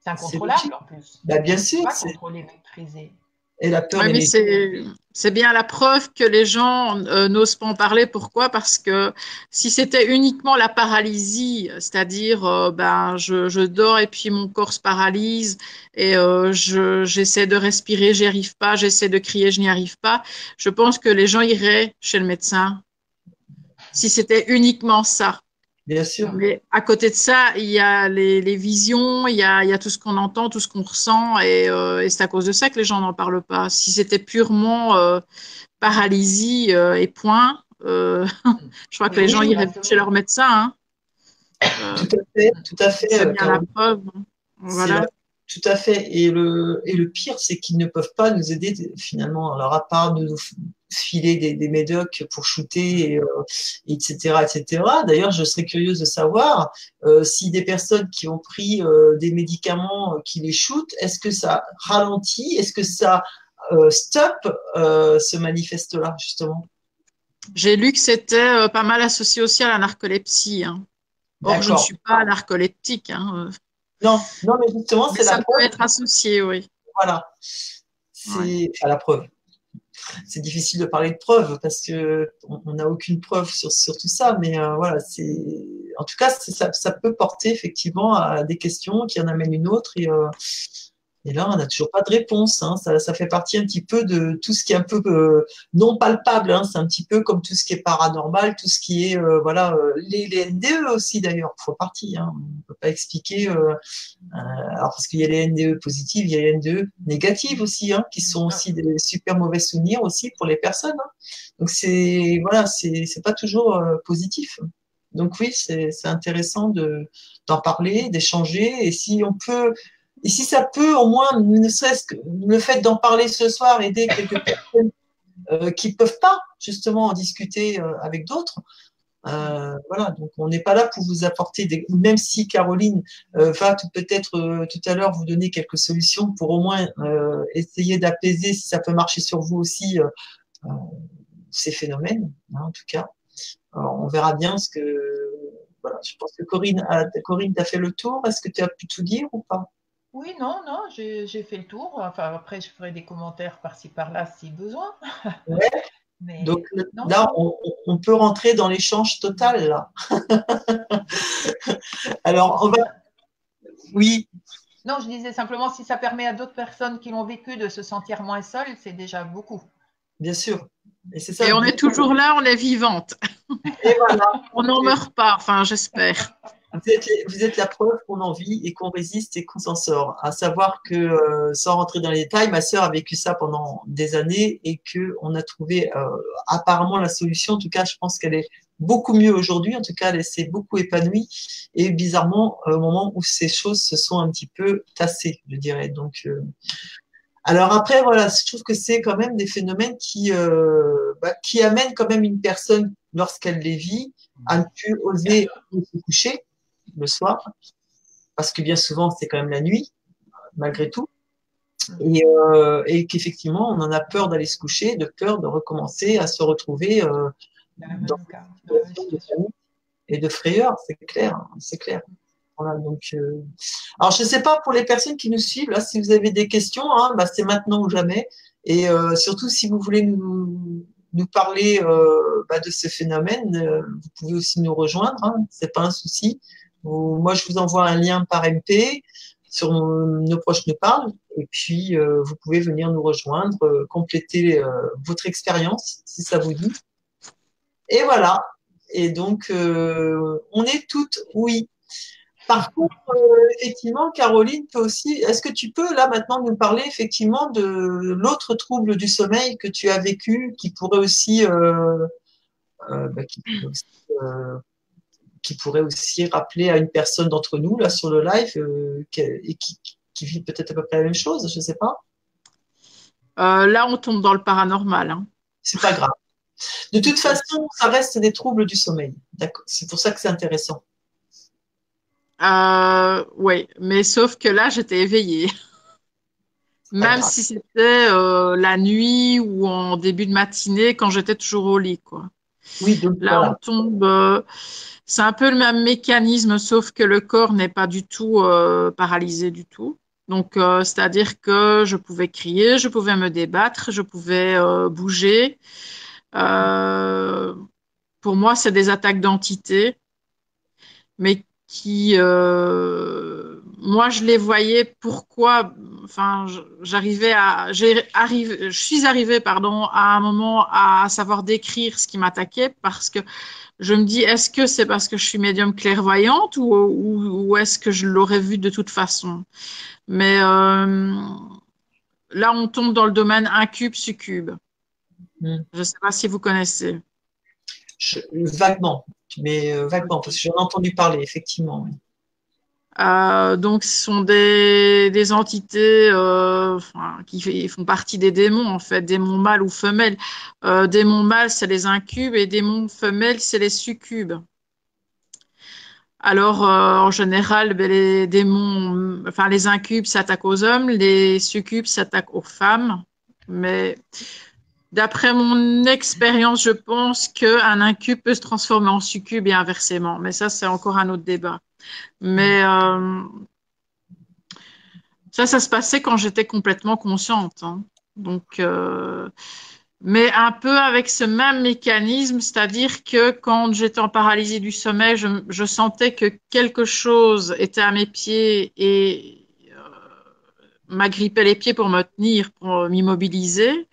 C'est incontrôlable en plus. Bah, bien sûr. C'est maîtriser. Et la peur. c'est bien la preuve que les gens euh, n'osent pas en parler. Pourquoi? Parce que si c'était uniquement la paralysie, c'est-à-dire euh, ben je, je, dors et puis mon corps se paralyse et euh, j'essaie de respirer, j'y arrive pas, j'essaie de crier, je n'y arrive pas. Je pense que les gens iraient chez le médecin si c'était uniquement ça. Bien sûr. Mais à côté de ça, il y a les, les visions, il y a, il y a, tout ce qu'on entend, tout ce qu'on ressent, et, euh, et c'est à cause de ça que les gens n'en parlent pas. Si c'était purement euh, paralysie euh, et point, euh, je crois que les gens iraient chez leur médecin. Hein. tout à fait, tout à fait. C'est bien la preuve. Voilà. Tout à fait. Et le, et le pire, c'est qu'ils ne peuvent pas nous aider finalement. Alors, à part de nous filer des, des médocs pour shooter, et, euh, etc., etc. D'ailleurs, je serais curieuse de savoir euh, si des personnes qui ont pris euh, des médicaments qui les shootent, est-ce que ça ralentit, est-ce que ça stop ce manifeste-là, justement? J'ai lu que c'était pas mal associé aussi à la narcolepsie. Hein. Or, je ne suis pas narcoleptique. Hein. Non, non, mais justement, c'est la Ça peut être associé, oui. Voilà. C'est à la preuve c'est difficile de parler de preuves parce que on n'a aucune preuve sur, sur, tout ça, mais euh, voilà, c'est en tout cas ça, ça, peut porter effectivement à des questions qui en amènent une autre et euh, et là, on n'a toujours pas de réponse. Hein. Ça, ça, fait partie un petit peu de tout ce qui est un peu euh, non palpable. Hein. C'est un petit peu comme tout ce qui est paranormal, tout ce qui est euh, voilà euh, les, les, NDE aussi d'ailleurs font partie. Hein. On ne peut pas expliquer. Euh, alors parce qu'il y a les NDE positives, il y a les NDE négatives aussi, hein, qui sont aussi des super mauvais souvenirs aussi pour les personnes. Hein. Donc c'est voilà, c'est c'est pas toujours positif. Donc oui, c'est intéressant de d'en parler, d'échanger. Et si on peut et si ça peut, au moins, ne serait-ce que le fait d'en parler ce soir, aider quelques personnes euh, qui ne peuvent pas justement en discuter euh, avec d'autres. Euh, voilà, donc on n'est pas là pour vous apporter des. Même si Caroline va peut-être tout à l'heure vous donner quelques solutions pour au moins essayer d'apaiser, si ça peut marcher sur vous aussi, ces phénomènes, hein, en tout cas. Alors, on verra bien ce que. Voilà, je pense que Corinne, a, Corinne, t'as fait le tour. Est-ce que tu as pu tout dire ou pas? Oui, non, non, j'ai fait le tour. Enfin, après, je ferai des commentaires par-ci, par-là si besoin. Ouais. Donc là, on, peut rentrer dans l'échange total, là. Alors, on va. Oui. Non, je disais simplement, si ça permet à d'autres personnes qui l'ont vécu de se sentir moins seules, c'est déjà beaucoup. Bien sûr. Et, ça, Et on est toujours là, on est vivante. Et voilà. on n'en meurt pas, enfin, j'espère. Vous êtes, la preuve qu'on en vit et qu'on résiste et qu'on s'en sort. À savoir que, euh, sans rentrer dans les détails, ma sœur a vécu ça pendant des années et qu'on a trouvé euh, apparemment la solution. En tout cas, je pense qu'elle est beaucoup mieux aujourd'hui. En tout cas, elle s'est beaucoup épanouie. Et bizarrement, au moment où ces choses se sont un petit peu tassées, je dirais. Donc, euh, alors après, voilà, je trouve que c'est quand même des phénomènes qui, bah, qui amènent quand même une personne, lorsqu'elle les vit, à ne plus oser se coucher le soir, parce que bien souvent c'est quand même la nuit, malgré tout, et, euh, et qu'effectivement on en a peur d'aller se coucher, de peur de recommencer à se retrouver euh, dans de et de frayeur, c'est clair, c'est clair. Voilà, donc, euh... Alors je ne sais pas pour les personnes qui nous suivent, là, si vous avez des questions, hein, bah, c'est maintenant ou jamais. Et euh, surtout si vous voulez nous, nous parler euh, bah, de ce phénomène, vous pouvez aussi nous rejoindre, hein, c'est pas un souci moi, je vous envoie un lien par MP sur nos proches nous parlent et puis euh, vous pouvez venir nous rejoindre, euh, compléter euh, votre expérience si ça vous dit. Et voilà. Et donc on est toutes oui. Par contre, effectivement, Caroline peut aussi. Est-ce que tu peux là maintenant nous parler effectivement de l'autre trouble du sommeil que tu as vécu, qui pourrait aussi bah, qui, pourrait aussi, rappeler à une personne d'entre nous là sur le live et qui, vit peut-être à peu près la même chose, je ne sais pas. là, on tombe dans le paranormal. Hein. C'est pas grave. De toute façon, ça reste des troubles du sommeil. C'est pour ça que c'est intéressant. Euh, oui, mais sauf que là, j'étais éveillée. Même si c'était euh, la nuit ou en début de matinée, quand j'étais toujours au lit, quoi. Oui, donc là, on tombe. Euh, c'est un peu le même mécanisme, sauf que le corps n'est pas du tout paralysé du tout. Donc, c'est-à-dire que je pouvais crier, je pouvais me débattre, je pouvais bouger. pour moi, c'est des attaques d'entité, mais qui, euh, moi, je les voyais. Pourquoi Enfin, j'arrivais à, j'ai je suis arrivée, pardon, à un moment à savoir décrire ce qui m'attaquait parce que je me dis, est-ce que c'est parce que je suis médium clairvoyante ou, ou, est-ce que je l'aurais vu de toute façon? Mais euh, là, on tombe dans le domaine incube, succube. Hmm. Je ne sais pas si vous connaissez. vaguement mais euh, vaguement, parce que j'en ai entendu parler, effectivement. Euh, donc, ce sont des, entités euh, qui font partie des démons, en fait, démons mâles ou femelles. démons mâles, c'est les incubes, et démons femelles, c'est les succubes. Alors, en général, ben, les démons, enfin, les incubes s'attaquent aux hommes, les succubes s'attaquent aux femmes. Mais D'après mon expérience, je pense qu'un incube peut se transformer en succube et inversement. Mais ça, c'est encore un autre débat. Mais euh, ça, ça se passait quand j'étais complètement consciente. Hein. Donc, euh, mais un peu avec ce même mécanisme, c'est-à-dire que quand j'étais en paralysie du sommeil, je, sentais que quelque chose était à mes pieds et euh, m'agrippait les pieds pour me tenir, pour m'immobiliser.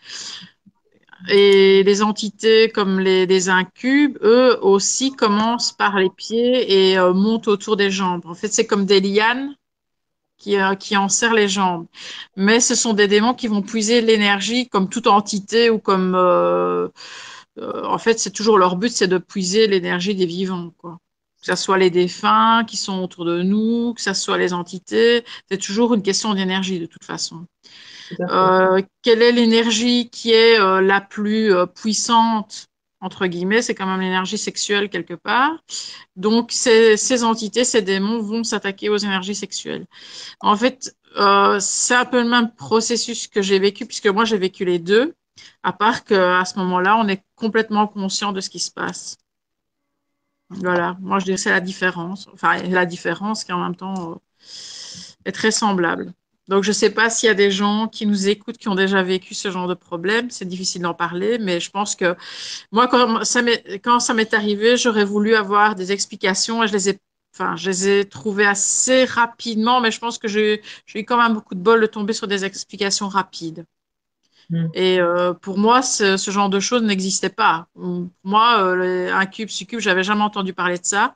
Et les entités comme les, incubes, eux aussi commencent par les pieds et euh, montent autour des jambes. En fait, c'est comme des lianes qui, euh, qui enserrent les jambes. Mais ce sont des démons qui vont puiser l'énergie comme toute entité ou comme... Euh, en fait, c'est toujours leur but, c'est de puiser l'énergie des vivants. Quoi. Que ce soit les défunts qui sont autour de nous, que ce soit les entités, c'est toujours une question d'énergie de toute façon. Euh, quelle est l'énergie qui est euh, la plus euh, puissante entre guillemets, c'est quand même l'énergie sexuelle quelque part. Donc, ces, ces, entités, ces démons vont s'attaquer aux énergies sexuelles. En fait, c'est un peu le même processus que j'ai vécu, puisque moi, j'ai vécu les deux, à part qu'à ce moment-là, on est complètement conscient de ce qui se passe. Voilà, moi, je dirais c'est la différence. Enfin, la différence qui, en même temps, est très semblable. Donc, je ne sais pas s'il y a des gens qui nous écoutent qui ont déjà vécu ce genre de problème. C'est difficile d'en parler, mais je pense que moi, quand ça m'est arrivé, j'aurais voulu avoir des explications et je les ai, enfin, je les ai trouvées assez rapidement, mais je pense que j'ai eu quand même beaucoup de bol de tomber sur des explications rapides. Hmm. Et euh, pour moi, ce, genre de choses n'existait pas. Pour moi, euh, un cube, succube, j'avais jamais entendu parler de ça.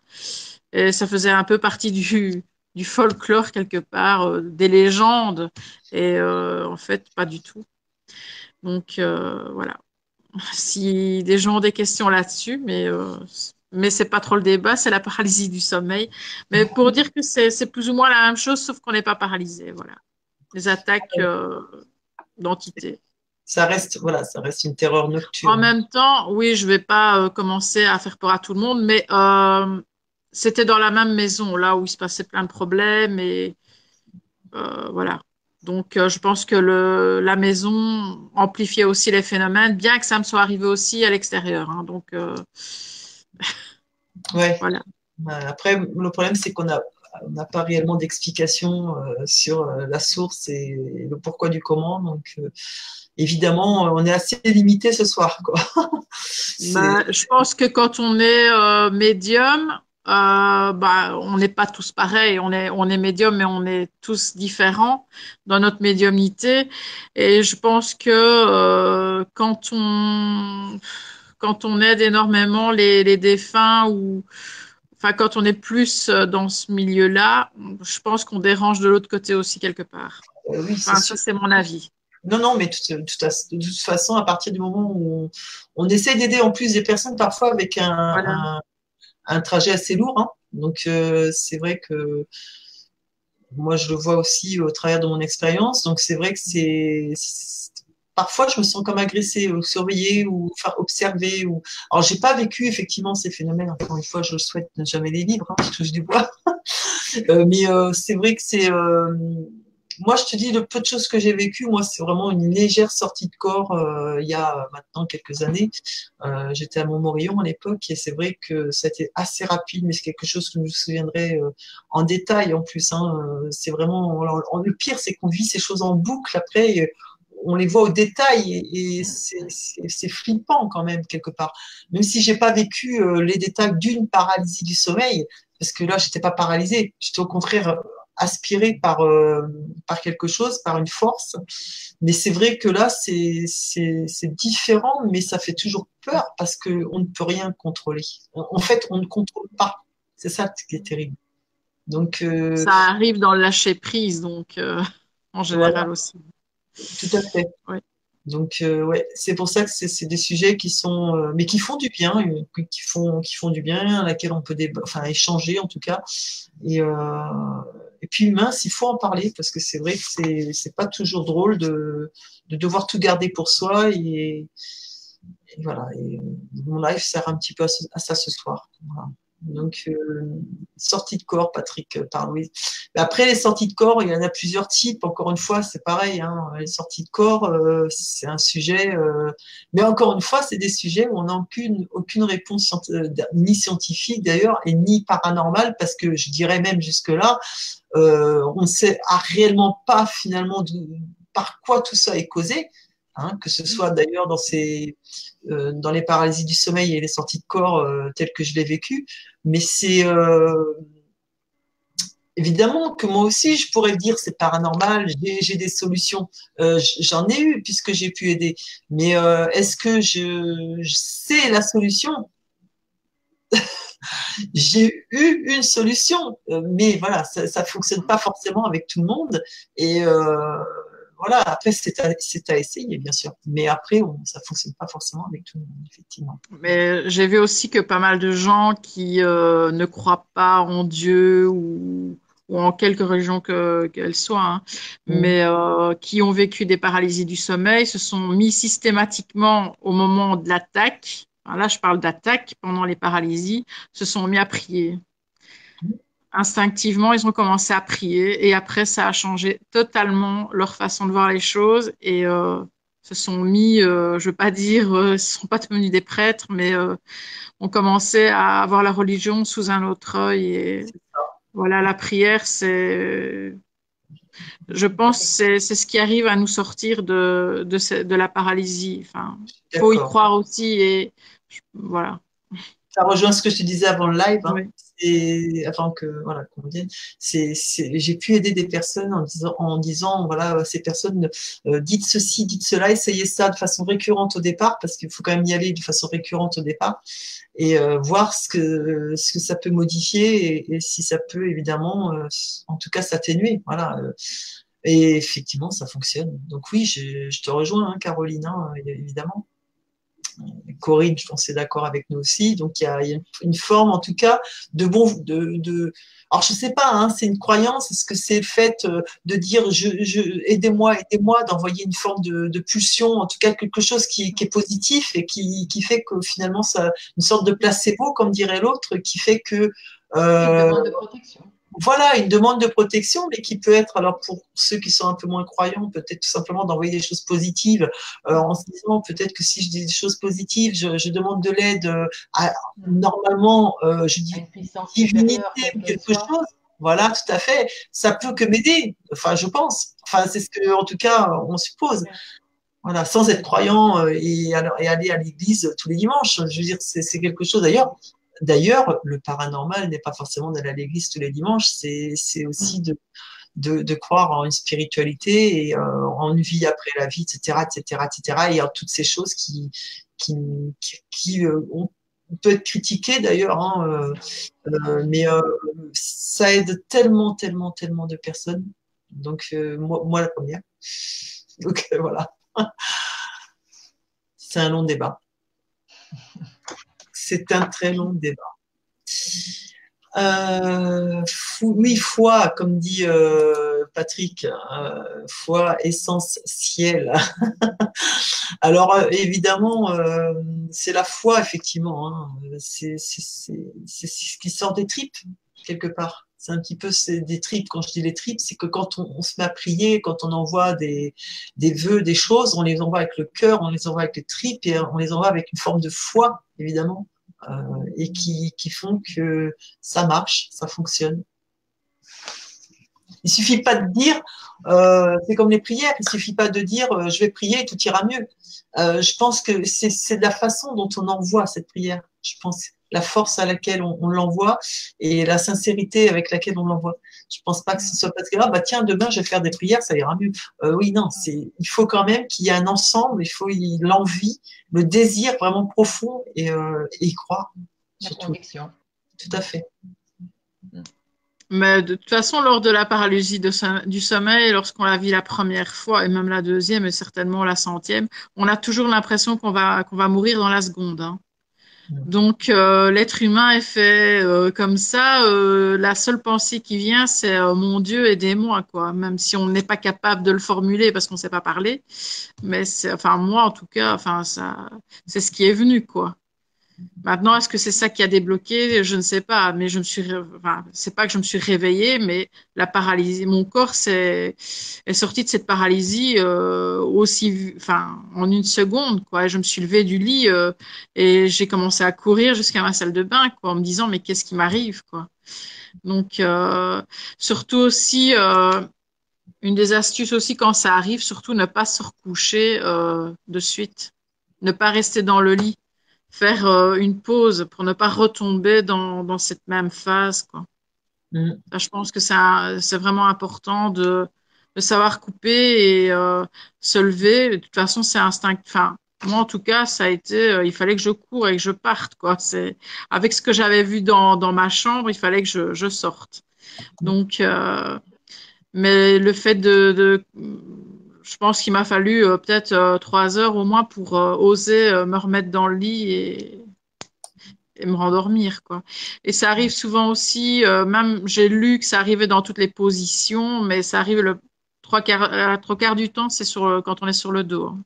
Et ça faisait un peu partie du, du folklore quelque part, euh, des légendes, et euh, en fait, pas du tout. Donc euh, voilà. Si des gens ont des questions là-dessus, mais mais c'est pas trop le débat, c'est la paralysie du sommeil. Mais pour dire que c'est plus ou moins la même chose, sauf qu'on n'est pas paralysé, voilà. Les attaques d'entités. Ça reste, voilà, ça reste une terreur nocturne. En même temps, oui, je vais pas commencer à faire peur à tout le monde, mais c'était dans la même maison, là où il se passait plein de problèmes. Et euh, voilà. Donc, euh, je pense que le, la maison amplifiait aussi les phénomènes, bien que ça me soit arrivé aussi à l'extérieur. Hein. donc, euh, ouais. voilà. Après, le problème, c'est qu'on n'a n'a pas réellement d'explication sur la source et le pourquoi du comment. Donc, évidemment, on est assez limité ce soir. Quoi. Bah, je pense que quand on est médium, euh, bah, on n'est pas tous pareils, on est, on est médium, mais on est tous différents dans notre médiumnité. Et je pense que euh, quand on quand on aide énormément les, les défunts ou enfin quand on est plus dans ce milieu-là, je pense qu'on dérange de l'autre côté aussi quelque part. Euh, oui, enfin, ça c'est mon avis. Non, non, mais de toute façon, à partir du moment où on, essaie d'aider en plus des personnes parfois avec un, un, trajet assez lourd, hein. donc euh, c'est vrai que moi je le vois aussi au travers de mon expérience, donc c'est vrai que c'est parfois je me sens comme agressée surveillée ou enfin, observée ou alors j'ai pas vécu effectivement ces phénomènes. Encore une fois je souhaite ne jamais les vivre hein, je touche du bois euh, mais euh, c'est vrai que c'est euh, moi, je te dis, le peu de choses que j'ai vécues, moi, c'est vraiment une légère sortie de corps euh, il y a maintenant quelques années. Euh, J'étais à Montmorillon à l'époque et c'est vrai que ça a été assez rapide, mais c'est quelque chose que je me souviendrai euh, en détail en plus. Hein. C'est vraiment le pire, c'est qu'on vit ces choses en boucle après. on les voit au détail et, c'est flippant quand même quelque part. Même si j'ai pas vécu euh, les détails d'une paralysie du sommeil, parce que là, j'étais pas paralysée, j'étais au contraire aspiré par, euh, par quelque chose, par une force. Mais c'est vrai que là, c'est différent, mais ça fait toujours peur parce qu'on ne peut rien contrôler. En fait, on ne contrôle pas. C'est ça qui est terrible. Donc, euh, ça arrive dans le lâcher prise, donc euh, en général aussi. Tout à fait. Donc ouais, c'est pour ça que c'est des sujets qui sont, mais qui font du bien, qui font qui font du bien, à laquelle on peut enfin échanger en tout cas. Et et puis mince, il faut en parler parce que c'est vrai que c'est c'est pas toujours drôle de, de devoir tout garder pour soi et, voilà. Et mon live sert un petit peu à, ça ce soir. Donc, euh, sortie de corps, Patrick euh, par Louise. après, les sorties de corps, il y en a plusieurs types. Encore une fois, c'est pareil. Hein. Les sorties de corps, euh, c'est un sujet. mais encore une fois, c'est des sujets où on n'a aucune, aucune réponse ni scientifique d'ailleurs, et ni paranormale, parce que je dirais même jusque-là, on ne sait réellement pas finalement par quoi tout ça est causé. Hein, que ce soit d'ailleurs dans, euh, dans les paralysies du sommeil et les sorties de corps euh, telles que je l'ai vécu. Mais c'est euh, évidemment que moi aussi, je pourrais dire c'est paranormal, j'ai des solutions. J'en ai eu puisque j'ai pu aider. Mais est-ce que je, sais la solution? j'ai eu une solution, mais voilà, ça ne fonctionne pas forcément avec tout le monde. Et voilà, après, c'est à, essayer, bien sûr. Mais après, ça ne fonctionne pas forcément avec tout le monde, effectivement. Mais j'ai vu aussi que pas mal de gens qui euh, ne croient pas en Dieu ou, en quelque religion qu'elle soit, hein, mm. mais euh, qui ont vécu des paralysies du sommeil, se sont mis systématiquement au moment de l'attaque. Là, je parle d'attaque pendant les paralysies, se sont mis à prier. Instinctivement, ils ont commencé à prier et après, ça a changé totalement leur façon de voir les choses et euh, se sont mis, euh, je veux pas dire, euh, ce sont pas devenus des prêtres, mais euh, ont commencé à avoir la religion sous un autre œil et voilà, la prière, c'est, je pense, c'est ce qui arrive à nous sortir de, de, de la paralysie. Enfin, faut y croire aussi et voilà ça rejoint ce que je te disais avant le live. Hein. Et avant que voilà qu'on vienne, c'est, j'ai pu aider des personnes en disant, en disant voilà ces personnes euh, dites ceci, dites cela, essayez ça de façon récurrente au départ parce qu'il faut quand même y aller de façon récurrente au départ et euh, voir ce que ce que ça peut modifier et, si ça peut évidemment euh, en tout cas s'atténuer voilà et effectivement ça fonctionne. Donc oui je, je te rejoins hein, Caroline hein, évidemment Corinne, je pense, est d'accord avec nous aussi. Donc, il y a, une forme, en tout cas, de bon. De, de... Alors, je ne sais pas, hein, c'est une croyance. Est-ce que c'est le fait euh, de dire je, aidez-moi, aidez-moi, d'envoyer une forme de, de, pulsion, en tout cas quelque chose qui, est positif et qui, fait que finalement, une sorte de placebo, comme dirait l'autre, qui fait que. Euh, voilà, une demande de protection, mais qui peut être, alors pour ceux qui sont un peu moins croyants, peut-être tout simplement d'envoyer des choses positives, euh, en se disant peut-être que si je dis des choses positives, je, demande de l'aide euh, à, normalement, euh, je dis divinité ou quelque chose. Voilà, tout à fait. Ça peut que m'aider. Enfin, je pense. Enfin, c'est ce que, en tout cas, on suppose. Voilà, sans être croyant et, et aller à l'église tous les dimanches. Je veux dire, c'est quelque chose. D'ailleurs, D'ailleurs, le paranormal n'est pas forcément d'aller à l'église tous les dimanches, c'est aussi de, croire en une spiritualité et euh, en une vie après la vie, etc., etc., etc., et en toutes ces choses qui, qui, euh, peut être critiquées d'ailleurs, hein, euh, mais ça aide tellement, tellement, tellement de personnes. Donc, moi, la première. Donc voilà. C'est un long débat. C'est un très long débat. Euh, oui, foi, comme dit euh, Patrick, euh, foi essentielle. Alors évidemment, c'est la foi, effectivement. Hein. C'est ce qui sort des tripes, quelque part. C'est un petit peu des tripes. Quand je dis les tripes, c'est que quand on, se met à prier, quand on envoie des, des vœux, des choses, on les envoie avec le cœur, on les envoie avec les tripes et on les envoie avec une forme de foi, évidemment. Euh, et qui, qui, font que ça marche, ça fonctionne. Il suffit pas de dire, euh, c'est comme les prières, il suffit pas de dire euh, je vais prier et tout ira mieux. Euh, je pense que c'est de la façon dont on envoie cette prière. Je pense la force à laquelle on, l'envoie et la sincérité avec laquelle on l'envoie. Je pense pas que ce soit parce que ah, bah tiens demain je vais faire des prières ça ira mieux. Euh, oui non c'est il faut quand même qu'il y ait un ensemble, il faut l'envie, le désir vraiment profond et, euh, y croire. La conviction. Tout à fait. Mais de toute façon, lors de la paralysie du sommeil, lorsqu'on la vit la première fois, et même la deuxième, et certainement la centième, on a toujours l'impression qu'on va, qu'on va mourir dans la seconde. Hein. Donc euh, l'être humain est fait euh, comme ça. Euh, la seule pensée qui vient, c'est mon Dieu, aidez-moi, quoi. Même si on n'est pas capable de le formuler parce qu'on ne sait pas parler, mais enfin moi en tout cas, enfin ça, c'est ce qui est venu, quoi. Maintenant, est-ce que c'est ça qui a débloqué? Je ne sais pas, mais je me suis, enfin, c'est pas que je me suis réveillée, mais la paralysie, mon corps est, est sorti de cette paralysie euh, aussi, enfin, en une seconde, quoi. je me suis levée du lit euh, et j'ai commencé à courir jusqu'à ma salle de bain, quoi, en me disant mais qu'est-ce qui m'arrive, quoi? Donc, euh, surtout aussi, une des astuces aussi quand ça arrive, surtout ne pas se recoucher de suite, ne pas rester dans le lit faire euh, une pause pour ne pas retomber dans, dans cette même phase. Quoi. Mm. je pense que c'est vraiment important de, de, savoir couper et euh, se lever. De toute façon, c'est instinct. Enfin, moi, en tout cas, ça a été, euh, il fallait que je cours et que je parte. Quoi. Avec ce que j'avais vu dans, dans ma chambre, il fallait que je, je sorte. Donc, mais le fait de, de je pense qu'il m'a fallu euh, peut-être euh, trois heures au moins pour euh, oser me remettre dans le lit et, me rendormir quoi. Et ça arrive souvent aussi, même j'ai lu que ça arrivait dans toutes les positions, mais ça arrive le trois quarts, du temps, c'est quand on est sur le dos. Hein.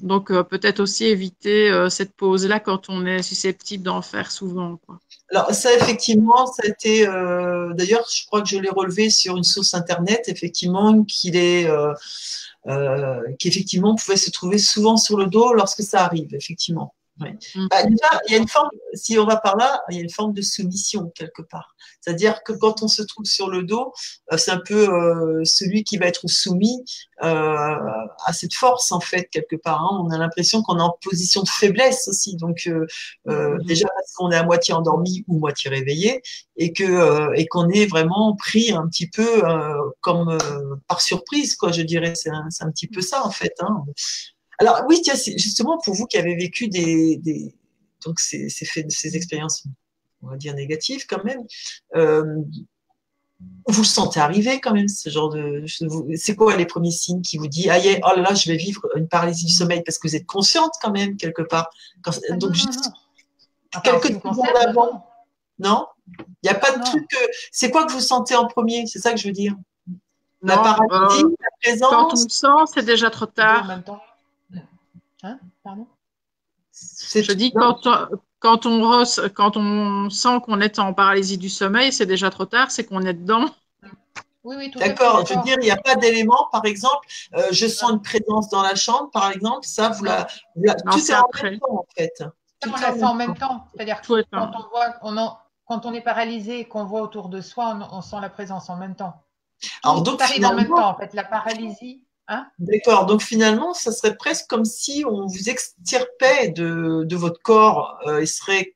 Donc peut-être aussi éviter cette pause-là quand on est susceptible d'en faire souvent. Quoi. Alors ça, effectivement, ça a été, euh, d'ailleurs, je crois que je l'ai relevé sur une source internet, effectivement, qu'il est, euh, euh, qu'effectivement pouvait se trouver souvent sur le dos lorsque ça arrive, effectivement. Mm. Bah, déjà, il y a une forme, si on va par là, il y a une forme de soumission quelque part. C'est-à-dire que quand on se trouve sur le dos, euh, c'est un peu euh, celui qui va être soumis euh, à cette force en fait quelque part. Hein. On a l'impression qu'on est en position de faiblesse aussi. Donc mm. déjà parce qu'on est à moitié endormi ou moitié réveillé et que et qu'on est vraiment pris un petit peu comme par surprise quoi. Je dirais c'est un, un, petit peu ça en fait. Hein. Alors oui, tiens, justement pour vous qui avez vécu des, des donc ces, ces, ces, expériences, on va dire négatives quand même, euh, vous le sentez arriver quand même, ce genre de. C'est quoi les premiers signes qui vous disent, ah oh là là, je vais vivre une paralysie du sommeil parce que vous êtes consciente quand même quelque part? Quand, ah donc juste quelques secondes avant. Non, il n'y a pas de truc. C'est quoi que vous sentez en premier? C'est ça que je veux dire. La paralysie, euh, la présence? Quand on le sent, c'est déjà trop tard. En même temps. Hein Pardon? Je dis quand on, quand on, quand on sent qu'on est en paralysie du sommeil, c'est déjà trop tard, c'est qu'on est dedans. Oui, oui, D'accord, je veux dire, il n'y a pas d'élément, par exemple, euh, je sens une présence dans la chambre, par exemple, ça, vous la. tout est en même temps, en fait. on la sent en même temps. C'est-à-dire que quand on, voit, on quand on est paralysé et qu'on voit autour de soi, on, sent la présence en même temps. Alors, donc, arrive en même temps, en fait. La paralysie Hein D'accord. Donc finalement, ça serait presque comme si on vous extirpait de, de votre corps. Euh, il serait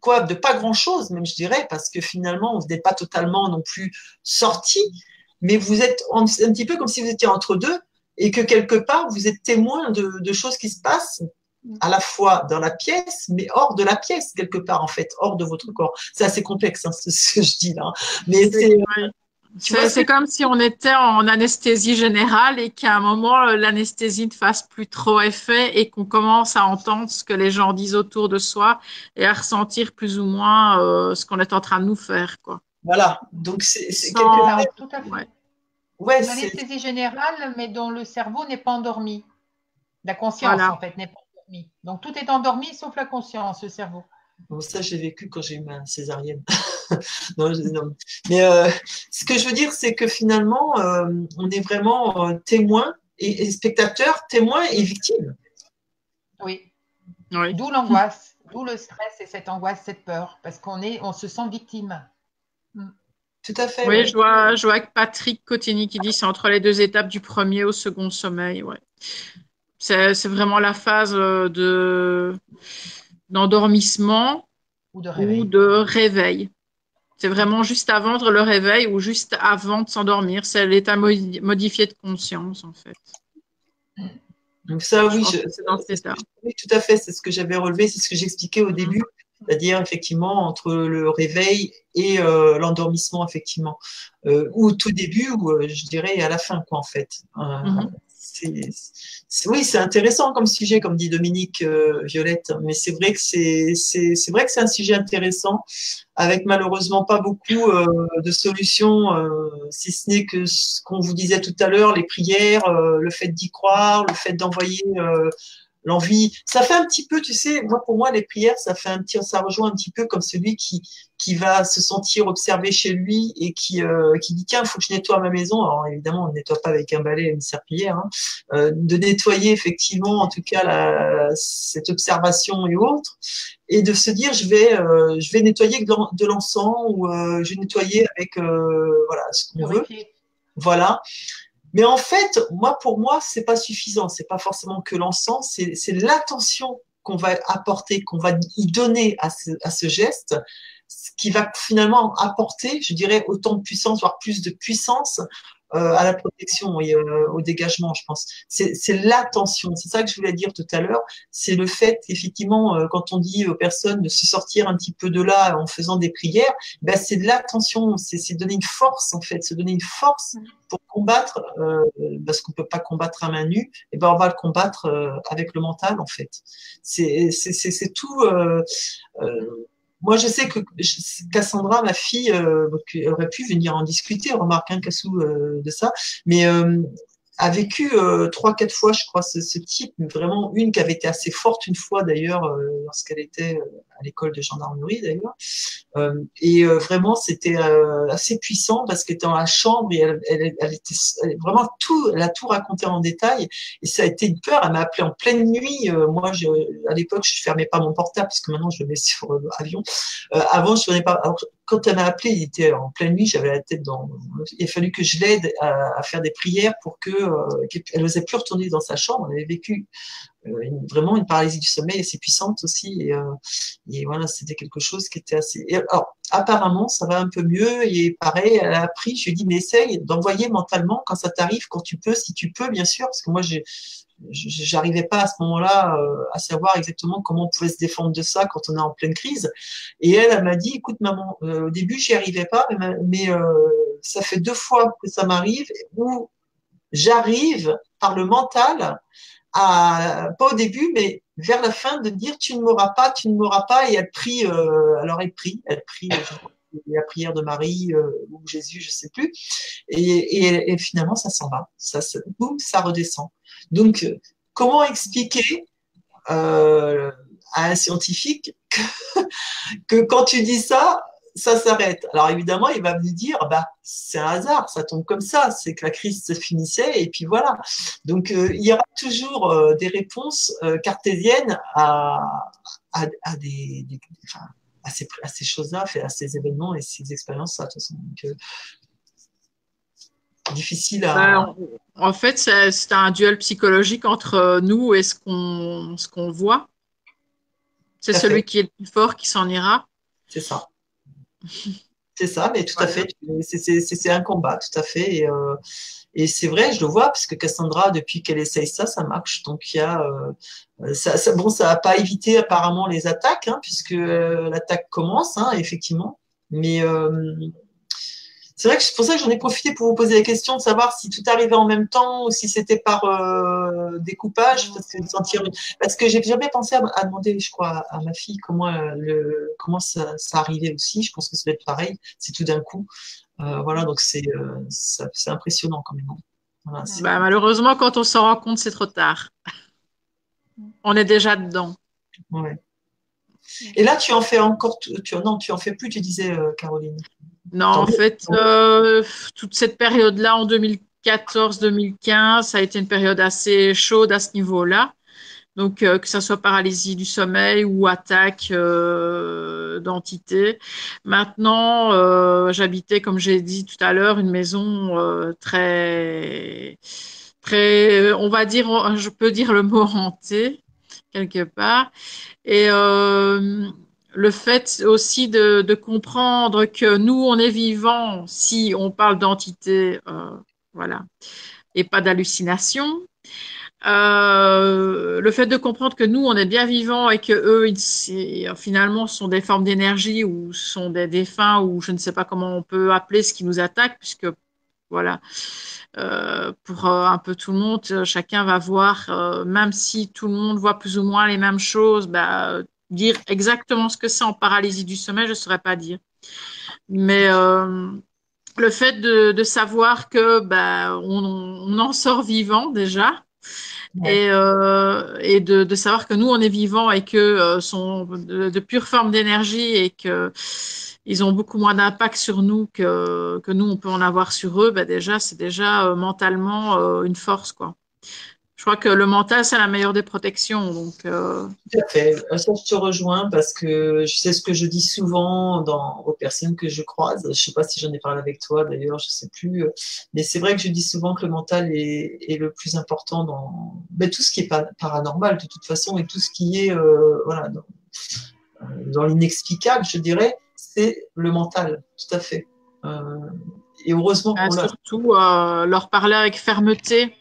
quoi? De pas grand chose, même je dirais, parce que finalement, vous n'êtes pas totalement non plus sorti, mais vous êtes un, petit peu comme si vous étiez entre deux et que quelque part vous êtes témoin de, de, choses qui se passent à la fois dans la pièce, mais hors de la pièce quelque part en fait, hors de votre corps. C'est assez complexe hein, ce, que je dis là, mais c'est C'est comme si on était en anesthésie générale et qu'à un moment, l'anesthésie ne fasse plus trop effet et qu'on commence à entendre ce que les gens disent autour de soi et à ressentir plus ou moins euh, ce qu'on est en train de nous faire. Quoi. Voilà, donc c'est quelque chose. Tout à fait. Ouais. L'anesthésie générale, mais dont le cerveau n'est pas endormi. La conscience, en fait, n'est pas endormie. Donc tout est endormi sauf la conscience, le cerveau. Bon, ça, j'ai vécu quand j'ai eu ma césarienne. non, Mais euh, ce que je veux dire, c'est que finalement, euh, on est vraiment euh, témoin et, spectateur, témoin et victime. Oui. D'où l'angoisse, d'où le stress et cette angoisse, cette peur, parce qu'on est, on se sent victime. Mm. Tout à fait. Oui, je, vois, je vois avec Patrick Cotigny qui dit c'est entre les deux étapes du premier au second sommeil. Ouais. C'est vraiment la phase de d'endormissement ou de réveil. C'est vraiment juste avant le réveil ou juste avant de s'endormir. C'est l'état modifié de conscience, en fait. Donc ça, oui, c'est dans cet état. Tout à fait. C'est ce que j'avais relevé, c'est ce que j'expliquais au mm. début, c'est-à-dire effectivement entre le réveil et euh, l'endormissement, effectivement, euh, ou tout début, ou euh, je dirais à la fin, quoi, en fait. Mm-hmm oui, c'est intéressant comme sujet, comme dit Dominique euh, Violette, mais c'est vrai que c'est un sujet intéressant, avec malheureusement pas beaucoup euh, de solutions, euh, si ce n'est que ce qu'on vous disait tout à l'heure, les prières, le fait d'y croire, le fait d'envoyer l'envie. Ça fait un petit peu, tu sais, moi pour moi les prières, ça fait un petit, ça rejoint un petit peu comme celui qui qui va se sentir observé chez lui et qui euh, qui dit tiens, il faut que je nettoie ma maison. Alors évidemment, on ne nettoie pas avec un balai et une serpillière, hein. euh, de nettoyer effectivement, en tout cas la, cette observation et autres, et de se dire je vais euh, je vais nettoyer de l'encens ou euh, je vais nettoyer avec euh, voilà ce qu'on veut. Voilà. Mais en fait, moi, pour moi, c'est pas suffisant. C'est pas forcément que l'encens, c'est l'attention qu'on va apporter, qu'on va y donner à ce, à ce geste, qui va finalement apporter, je dirais, autant de puissance, voire plus de puissance euh, à la protection et euh, au dégagement, je pense. C'est l'attention, c'est ça que je voulais dire tout à l'heure. C'est le fait, effectivement, euh, quand on dit aux personnes de se sortir un petit peu de là en faisant des prières, ben c'est de l'attention, c'est donner une force en fait, se donner une force pour combattre, parce qu'on peut pas combattre à main nue, et ben on va le combattre avec le mental en fait. C'est tout moi, je sais que Cassandra, ma fille, euh, aurait pu venir en discuter, remarque un Cassou euh, de ça, mais euh, a vécu euh, trois, quatre fois, je crois, ce, ce, type, vraiment une qui avait été assez forte une fois d'ailleurs, euh, lorsqu'elle était euh, à l'école de gendarmerie d'ailleurs. et vraiment, c'était assez puissant parce qu'elle était dans la chambre et elle, elle, elle était vraiment tout, elle a tout raconté en détail. Et ça a été une peur. Elle m'a appelé en pleine nuit. moi, à l'époque, je fermais pas mon portable puisque maintenant je le mets sur l'avion. avant, je ne pas. Alors, quand elle m'a appelé, il était en pleine nuit, j'avais la tête dans. Il a fallu que je l'aide à, faire des prières pour euh, qu'elle n'osait plus retourner dans sa chambre. Elle avait vécu euh, vraiment une paralysie du sommeil assez puissante aussi. Et, euh, voilà, c'était quelque chose qui était assez. alors, apparemment, ça va un peu mieux. Et pareil, elle a appris. Je lui ai dit, mais essaye d'envoyer mentalement quand ça t'arrive, quand tu peux, si tu peux, bien sûr, parce que moi, j'ai j'arrivais pas à ce moment-là euh, à savoir exactement comment on pouvait se défendre de ça quand on est en pleine crise. Et elle, elle m'a dit, écoute maman, au début j'y arrivais pas, mais, ça fait deux fois que ça m'arrive où j'arrive par le mental à, pas au début, mais vers la fin de dire tu ne m'auras pas, tu ne m'auras pas, et elle prie, alors elle prie, elle prie la prière de Marie ou Jésus, je sais plus, et, et, finalement ça s'en va, ça, boum, ça redescend. Donc, comment expliquer euh, à un scientifique que, quand tu dis ça, ça s'arrête. Alors évidemment, il va me dire, bah c'est un hasard, ça tombe comme ça, c'est que la crise se finissait et puis voilà. Donc euh, il y aura toujours euh, des réponses cartésiennes à, des, à ces, ces choses-là, à ces événements et ces expériences-là. De toute façon. Donc, difficile à. Ben, en fait, c'est un duel psychologique entre nous et ce qu'on qu'on voit. C'est celui qui est le plus fort qui s'en ira. C'est ça. C'est ça, mais tout à fait. C'est un combat, tout à fait. Et, euh, et c'est vrai, je le vois, parce que Cassandra, depuis qu'elle essaye ça, ça marche. Donc il y a, euh, ça, ça, bon, ça n'a pas évité apparemment les attaques, hein, puisque euh, l'attaque commence, hein, effectivement. Mais c'est vrai que c'est pour ça que j'en ai profité pour vous poser la question de savoir si tout arrivait en même temps ou si c'était par euh, découpage, parce que, sentir, parce que j'ai jamais pensé à, demander, je crois, à ma fille comment, euh, le, comment ça, ça, arrivait aussi. Je pense que ça va être pareil, c'est tout d'un coup. Euh, voilà, donc c'est c'est impressionnant quand même. Voilà, bah, malheureusement, quand on s'en rend compte, c'est trop tard. On est déjà dedans. Ouais. Et là, tu en fais encore, tu, non, tu en fais plus, tu disais, Caroline. Non, en fait, euh, toute cette période-là, en 2014-2015, ça a été une période assez chaude à ce niveau-là. Donc, euh, que ce soit paralysie du sommeil ou attaque euh, d'entité. Maintenant, j'habitais, comme j'ai dit tout à l'heure, une maison très, très, on va dire, je peux dire le mot hanté quelque part. Et le fait aussi de, comprendre que nous, on est vivant si on parle d'entité, euh, voilà, et pas d'hallucination. Euh, le fait de comprendre que nous, on est bien vivants et que eux, finalement, sont des formes d'énergie ou sont des défunts ou je ne sais pas comment on peut appeler ce qui nous attaque, puisque voilà, euh, pour un peu tout le monde, chacun va voir, même si tout le monde voit plus ou moins les mêmes choses, bah, dire exactement ce que c'est en paralysie du sommeil, je ne saurais pas dire. Mais euh, le fait de, savoir que ben, on, en sort vivant déjà, et, euh, et de, savoir que nous on est vivant et que euh, sont de, pures formes d'énergie et que ils ont beaucoup moins d'impact sur nous que, nous on peut en avoir sur eux, ben déjà c'est déjà mentalement une force quoi. Je crois que le mental, c'est la meilleure des protections. Euh, Tout à fait. Euh, ça, je te rejoins parce que sais ce que je dis souvent aux personnes que je croise. Je ne sais pas si j'en ai parlé avec toi d'ailleurs, je ne sais plus. Mais c'est vrai que je dis souvent que le mental est, le plus important dans mais tout ce qui est paranormal de toute façon et tout ce qui est euh, dans l'inexplicable, je dirais, c'est le mental. Tout à fait. et heureusement ah, Surtout leur parler avec fermeté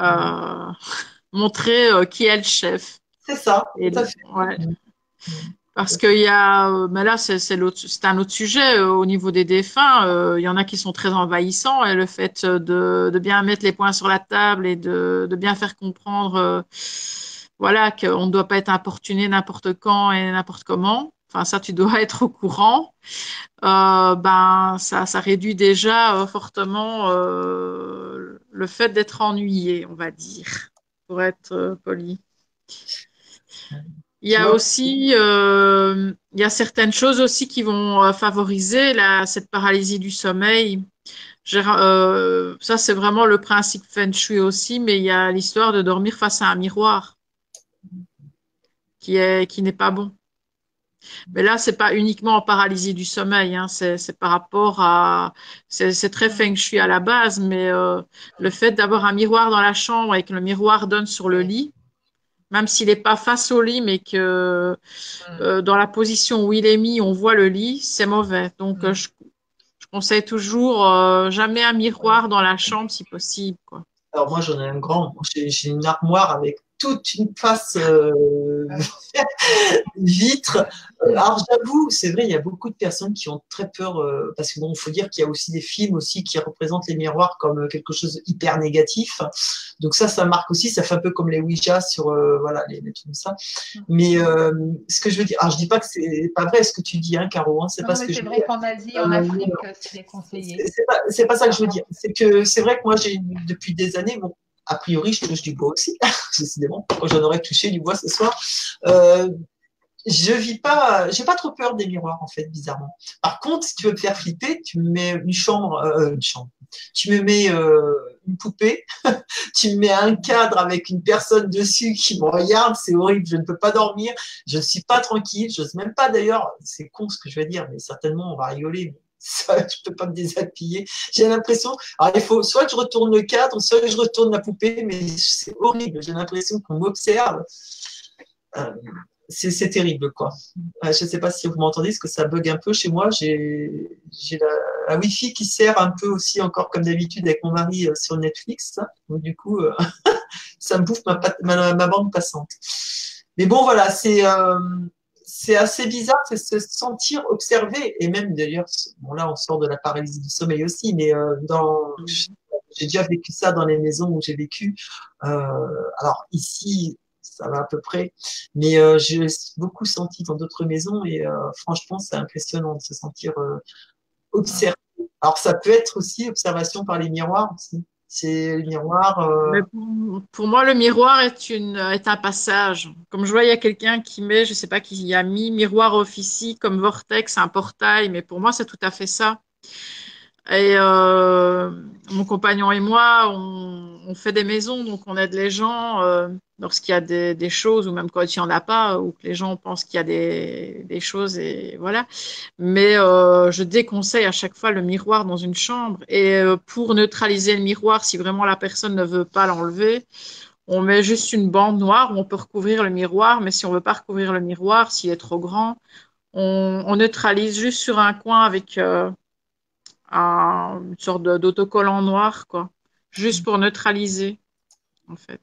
euh, montrer euh, qui est le chef. C'est ça. Parce qu'il y a, euh, mais là c'est un autre sujet au niveau des défunts. Il y en a qui sont très envahissants et le fait de, bien mettre les points sur la table et de, bien faire comprendre, voilà, qu'on ne doit pas être importuné n'importe quand et n'importe comment. Enfin, ça, tu dois être au courant. ben, ça, ça réduit déjà fortement le fait d'être ennuyé, on va dire, pour être euh, poli. Il y a aussi, euh, il y a certaines choses aussi qui vont euh, favoriser la, cette paralysie du sommeil. ça, c'est vraiment le principe Feng Shui aussi, mais il y a l'histoire de dormir face à un miroir qui est qui n'est pas bon. Mais là, c'est pas uniquement en paralysie du sommeil, hein, c'est par rapport à, c'est très feng shui à la base, mais euh, le fait d'avoir un miroir dans la chambre et que le miroir donne sur le lit, même s'il n'est pas face au lit, mais que mm. euh, dans la position où il est mis, on voit le lit, c'est mauvais. Donc, euh, mm. je, je, conseille toujours jamais un miroir dans la chambre si possible. Quoi. Alors moi, j'en ai un grand. J'ai une armoire avec toute une face euh, vitre. Euh, alors j'avoue, c'est vrai, il y a beaucoup de personnes qui ont très peur euh, parce que bon, faut dire qu'il y a aussi des films aussi qui représentent les miroirs comme quelque chose hyper négatif. Donc ça, ça marque aussi. Ça fait un peu comme les Ouija sur voilà les, trucs comme ça. Mais ce que je veux dire, alors je dis pas que c'est pas vrai ce que tu dis, hein, Caro. Hein, c'est pas ce que je. C'est vrai qu'en Asie, en Afrique, c'est déconseillé. C'est pas, ça que je veux dire. C'est que c'est vrai que moi j'ai depuis des années, bon, a priori, je touche du bois aussi, décidément. J'en aurais touché du bois ce soir? Euh, je vis pas, j'ai pas trop peur des miroirs en fait, bizarrement. Par contre, si tu veux me faire flipper, tu me mets une chambre, euh, une chambre. Tu me mets euh, une poupée, tu me mets un cadre avec une personne dessus qui me regarde, c'est horrible. Je ne peux pas dormir, je ne suis pas tranquille, je sais même pas d'ailleurs. C'est con ce que je vais dire, mais certainement on va rigoler ça, je peux pas me désappuyer. J'ai l'impression, alors il faut soit je retourne le cadre, soit je retourne la poupée, mais c'est horrible. J'ai l'impression qu'on m'observe. Euh, c'est terrible, quoi. je ne sais pas si vous m'entendez, parce que ça bug un peu chez moi. J'ai la, Wi-Fi qui sert un peu aussi, encore comme d'habitude, avec mon mari euh, sur Netflix. Donc, du coup, euh, ça me bouffe ma, ma, bande passante. Mais bon, voilà, c'est c'est assez bizarre, c'est se sentir observé. Et même d'ailleurs, bon là, on sort de la paralysie du sommeil aussi, mais euh, dans, j'ai déjà vécu ça dans les maisons où j'ai vécu. Euh, alors ici, ça va à peu près, mais euh, j'ai beaucoup senti dans d'autres maisons et euh, franchement, c'est impressionnant de se sentir euh, observé. Alors ça peut être aussi observation par les miroirs aussi. C'est le miroir. euh, pour, moi, le miroir est, un passage. Comme je vois, il y a quelqu'un qui met, je sais pas qui y a mis, miroir officie comme vortex, un portail, mais pour moi, c'est tout à fait ça. Et euh, mon compagnon et moi, on, on fait des maisons, donc on aide les gens euh, lorsqu'il y a des, choses, ou même quand il n'y en a pas, ou que les gens pensent qu'il y a des, choses, et voilà. Mais euh, je déconseille à chaque fois le miroir dans une chambre. Et euh, pour neutraliser le miroir, si vraiment la personne ne veut pas l'enlever, on met juste une bande noire où on peut recouvrir le miroir. Mais si on veut pas recouvrir le miroir, s'il est trop grand, on, neutralise juste sur un coin avec un- une sorte d'autocollant noir, quoi. Juste pour neutraliser, en fait.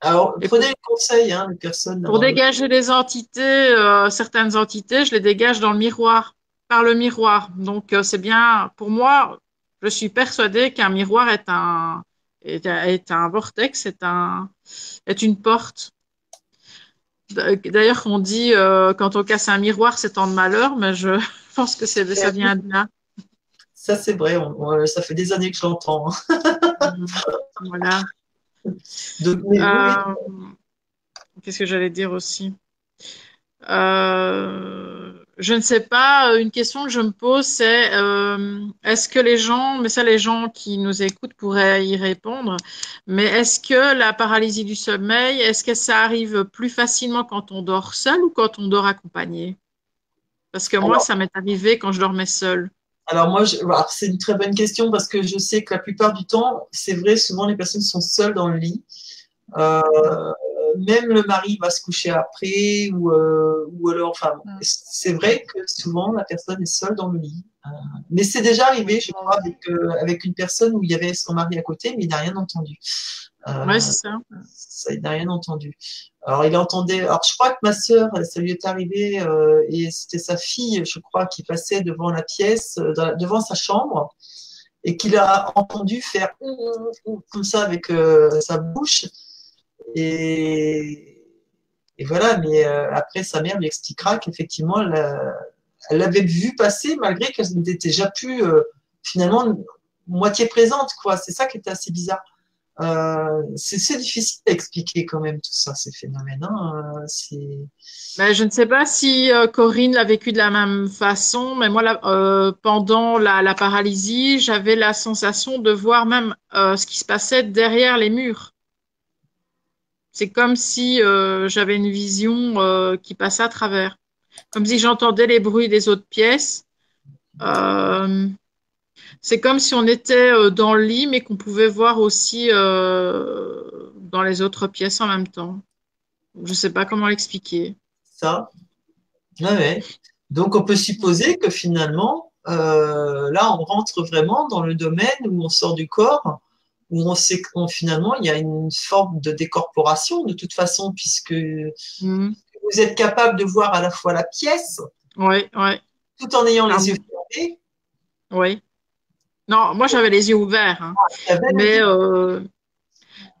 Alors, prenez le conseil, hein, les personnes. Pour le- dégager des entités, euh, certaines entités, je les dégage dans le miroir, par le miroir. Donc, euh, c'est bien, pour moi, je suis persuadée qu'un miroir est un, est, un- est un vortex, est un, est une porte. D'ailleurs, on dit, euh, quand on casse un miroir, c'est tant de malheur, mais je pense que c'est, ça vient de là. Ça, c'est vrai. on- on- ça fait des années que je l'entends. hein. Voilà. Donc, mais oui, Euh, qu'est-ce que j'allais dire aussi? Euh, je ne sais pas, une question que je me pose, c'est euh, est-ce que les gens, mais ça les gens qui nous écoutent pourraient y répondre, mais est-ce que la paralysie du sommeil, est-ce que ça arrive plus facilement quand on dort seul ou quand on dort accompagné? Parce que moi, ça m'est arrivé quand je dormais seule. Alors moi, je- c'est une très bonne question parce que je sais que la plupart du temps, c'est vrai, souvent les personnes sont seules dans le lit. Euh, même le mari va se coucher après ou, euh, ou alors, enfin, Mm. c'est vrai que souvent la personne est seule dans le lit. Euh, mais c'est déjà arrivé, je crois, avec, avec une personne où il y avait son mari à côté, mais il n'a rien entendu. Euh, Ouais, c'est ça. ça, il n'a rien entendu. Alors, il entendait. Alors, je crois que ma sœur, ça lui est arrivé, euh, et c'était sa fille, je crois, qui passait devant la pièce, euh, la- devant sa chambre, et qu'il a entendu faire comme ça avec euh, sa bouche. Et, et voilà, mais après, sa mère lui expliquera qu'effectivement, elle, l'avait vu passer, malgré qu'elle n'était déjà plus finalement moitié présente, quoi. C'est ça qui était assez bizarre. Euh, c'est difficile à expliquer quand même tout ça, ces phénomènes. hein. Euh, Ben, je ne sais pas si euh, Corinne l'a vécu de la même façon, mais moi, pendant la, paralysie, j'avais la sensation de voir même ce qui se passait derrière les murs. C'est comme si j'avais une vision qui passait à travers, comme si j'entendais les bruits des autres pièces. C'est comme si on était euh, dans le lit, mais qu'on pouvait voir aussi euh, dans les autres pièces en même temps. Je ne sais pas comment l'expliquer. ça. Ouais. Donc, on peut supposer que finalement, euh, là, on rentre vraiment dans le domaine où on sort du corps, où on sait qu'on finalement, il y a une forme de décorporation de toute façon, puisque Mhm. vous êtes capable de voir à la fois la pièce, Oui, oui, tout en ayant Ah les oui. yeux fermés. oui. Non, moi j'avais les yeux ouverts, hein. Avait- mais euh,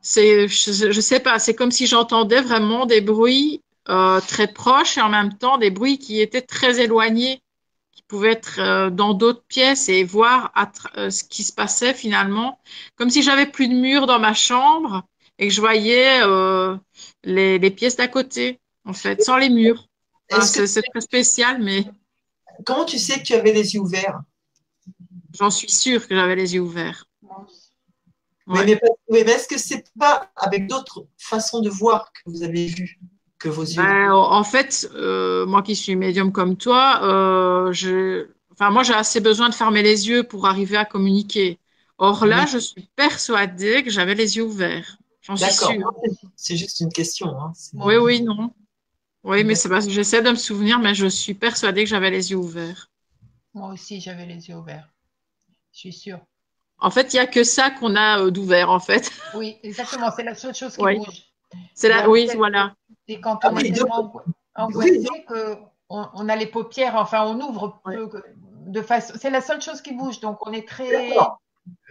c'est, je, je sais pas, c'est comme si j'entendais vraiment des bruits euh, très proches et en même temps des bruits qui étaient très éloignés, qui pouvaient être euh, dans d'autres pièces et voir tra- ce qui se passait finalement, comme si j'avais plus de murs dans ma chambre et que je voyais les, les pièces d'à côté, en fait, sans les murs. Enfin, c'est, c'est très spécial, mais comment tu sais que tu avais les yeux ouverts? J'en suis sûre que j'avais les yeux ouverts. Oui, Ouais. mais, est-ce que c'est pas avec d'autres façons de voir que vous avez vu que vos yeux? Ben, en fait, euh, moi qui suis médium comme toi, euh, je, enfin, moi j'ai assez besoin de fermer les yeux pour arriver à communiquer. Or là, Oui. je suis persuadée que j'avais les yeux ouverts. J'en suis sûre. C'est juste une question. Hein. Oui, oui, non. Oui, mais c'est parce que j'essaie de me souvenir, mais je suis persuadée que j'avais les yeux ouverts. Moi aussi, j'avais les yeux ouverts. Je suis sûre. En fait, il n'y a que ça qu'on a euh, d'ouvert, en fait. Oui, exactement. C'est la seule chose qui Oui. bouge. C'est a oui, voilà. C'est quand Ah on oui, est tellement. On oui, que on, a les paupières, enfin, on ouvre de façon. C'est la seule chose qui bouge, donc on est très.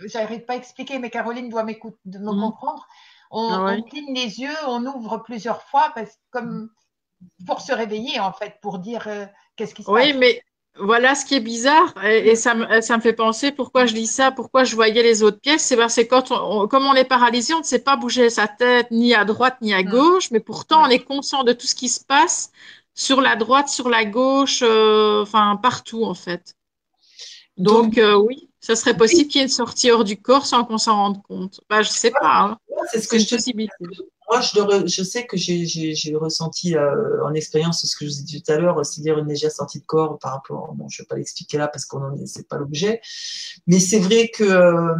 J'arrive pas à expliquer, mais Caroline doit m'écouter, me mhm. comprendre. On, ah cligne les yeux, on ouvre plusieurs fois parce comme pour se réveiller en fait, pour dire euh, qu'est-ce qui se passe. Oui, mais voilà ce qui est bizarre et, ça, me, ça, me, fait penser pourquoi je dis ça, pourquoi je voyais les autres pièces. C'est parce que quand on, comme on est paralysé, on ne sait pas bouger sa tête ni à droite ni à mm. gauche, mais pourtant on est conscient de tout ce qui se passe sur la droite, sur la gauche, euh, enfin partout en fait. Donc, euh, oui, ça serait possible qu'il y ait une sortie hors du corps sans qu'on s'en rende compte. Bah, je sais pas. Hein. C'est ce que je possibilité. Moi, je, sais que j'ai ressenti euh, en expérience ce que je vous ai dit tout à l'heure, c'est-à-dire une légère sortie de corps par rapport. Je ne vais pas l'expliquer là parce qu'on n'est c'est pas l'objet. Mais c'est vrai que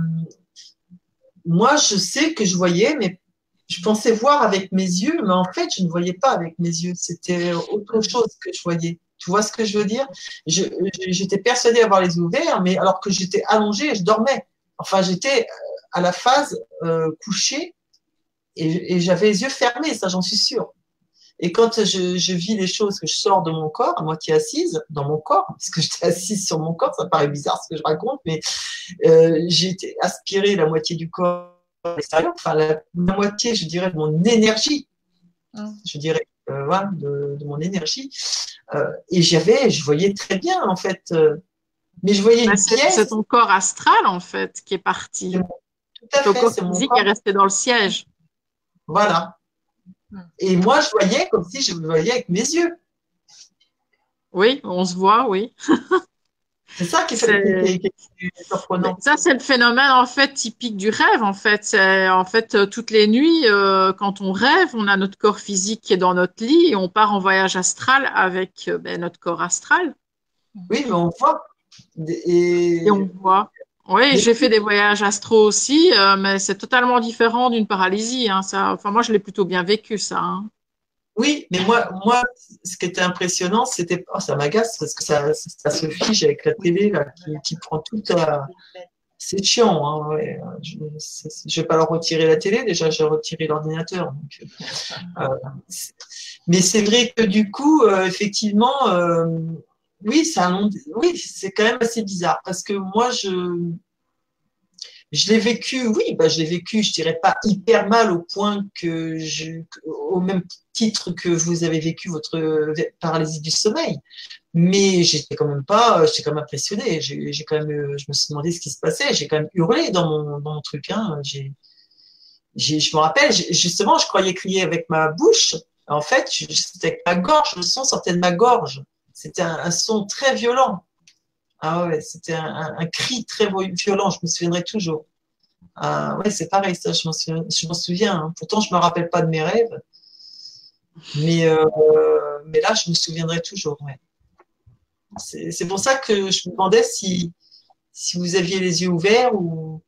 moi, je sais que je voyais, mais je pensais voir avec mes yeux, mais en fait, je ne voyais pas avec mes yeux. C'était autre chose que je voyais. Tu vois ce que je veux dire? J'étais persuadée d'avoir les yeux ouverts, mais alors que j'étais allongée, je dormais. Enfin, j'étais euh, à la phase euh, couchée et, j'avais les yeux fermés, ça j'en suis sûre. Et quand je, vis les choses, que je sors de mon corps, à moitié assise, dans mon corps, parce que j'étais assise sur mon corps, ça paraît bizarre ce que je raconte, mais euh, j'ai été aspirée la moitié du corps enfin la, moitié, je dirais, de mon énergie, mm. je dirais, euh, voilà, de, mon énergie. Euh, et j'avais, je voyais très bien en fait, euh, mais je voyais bah, une pièce. C'est ton corps astral en fait qui est parti. Tout à ton corps physique est resté dans le siège. Voilà. Mm. Et moi, je voyais comme si je me voyais avec mes yeux. Oui, on se voit, oui. C'est ça qui, est, surprenant. Ça, c'est le phénomène en fait typique du rêve. En fait, c'est en fait euh, toutes les nuits, euh, quand on rêve, on a notre corps physique qui est dans notre lit et on part en voyage astral avec euh, ben, notre corps astral. Oui, mais on voit. Et, on voit. Oui, j'ai fait des voyages astro aussi, mais c'est totalement différent d'une paralysie. Hein, ça, enfin, moi, je l'ai plutôt bien vécu, ça. Hein. Oui, mais moi, moi, ce qui était impressionnant, c'était. Oh, ça m'agace parce que ça, ça, se fiche avec la télé là, qui, prend toute la. C'est chiant. Hein, Je ne vais pas leur retirer la télé, déjà, j'ai retiré l'ordinateur. Euh, mais c'est vrai que du coup, euh, effectivement, euh, oui, oui, c'est quand même assez bizarre parce que moi, je je l'ai vécu, oui, bah, je l'ai vécu, je dirais pas hyper mal au point que je, au même titre que vous avez vécu votre paralysie du sommeil. Mais j'étais quand même pas, j'étais quand même impressionné. J'ai quand même, je me suis demandé ce qui se passait. J'ai quand même hurlé dans mon, dans mon truc. Hein. J'ai, je me rappelle, justement, je croyais crier avec ma bouche. En fait, c'était avec ma gorge. Le son sortait de ma gorge. C'était un son très violent. Ah ouais, c'était un, cri très violent, je me souviendrai toujours. Ah ouais, c'est pareil, ça, je m'en souviens. Je souviens hein. Pourtant, je ne me rappelle pas de mes rêves. Mais, euh, mais là, je me souviendrai toujours. Ouais. C'est pour ça que je me demandais si, si vous aviez les yeux ouverts ou,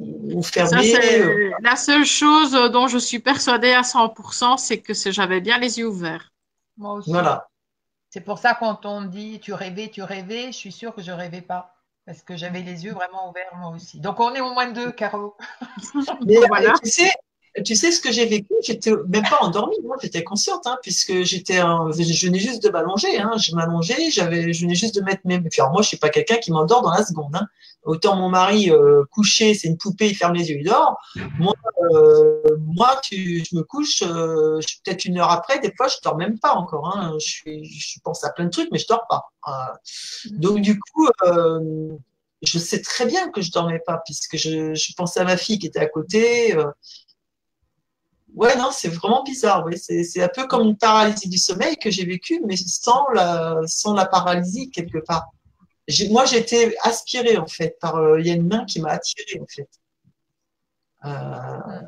ou fermés. Euh. la seule chose dont je suis persuadée à 100%, c'est que j'avais bien les yeux ouverts. Moi aussi. Voilà. C'est pour ça quand on dit tu rêvais, tu rêvais, je suis sûre que je rêvais pas. Parce que j'avais les yeux vraiment ouverts moi aussi. Donc on est au moins deux, Caro. Mais voilà. tu sais, tu sais ce que j'ai vécu J'étais même pas endormie, moi j'étais consciente, hein, puisque j'étais, je venais juste de m'allonger. Hein, je m'allongeais, j'avais, je venais juste de mettre mes. alors moi je suis pas quelqu'un qui m'endort dans la seconde. Hein. Autant mon mari euh, couché, c'est une poupée, il ferme les yeux, il dort. Moi, euh, moi, tu, je me couche, euh, peut-être une heure après. Des fois, je dors même pas encore. Je, pense à plein de trucs, mais je dors pas. donc du coup je sais très bien que je dormais pas puisque je, je, pensais à ma fille qui était à côté. Ouais, non, c'est vraiment bizarre. Ouais. C'est un peu comme une paralysie du sommeil que j'ai vécue, mais sans la, sans la paralysie quelque part. Moi, j'ai été aspirée en fait par. Euh, il y a une main qui m'a attirée en fait. Euh,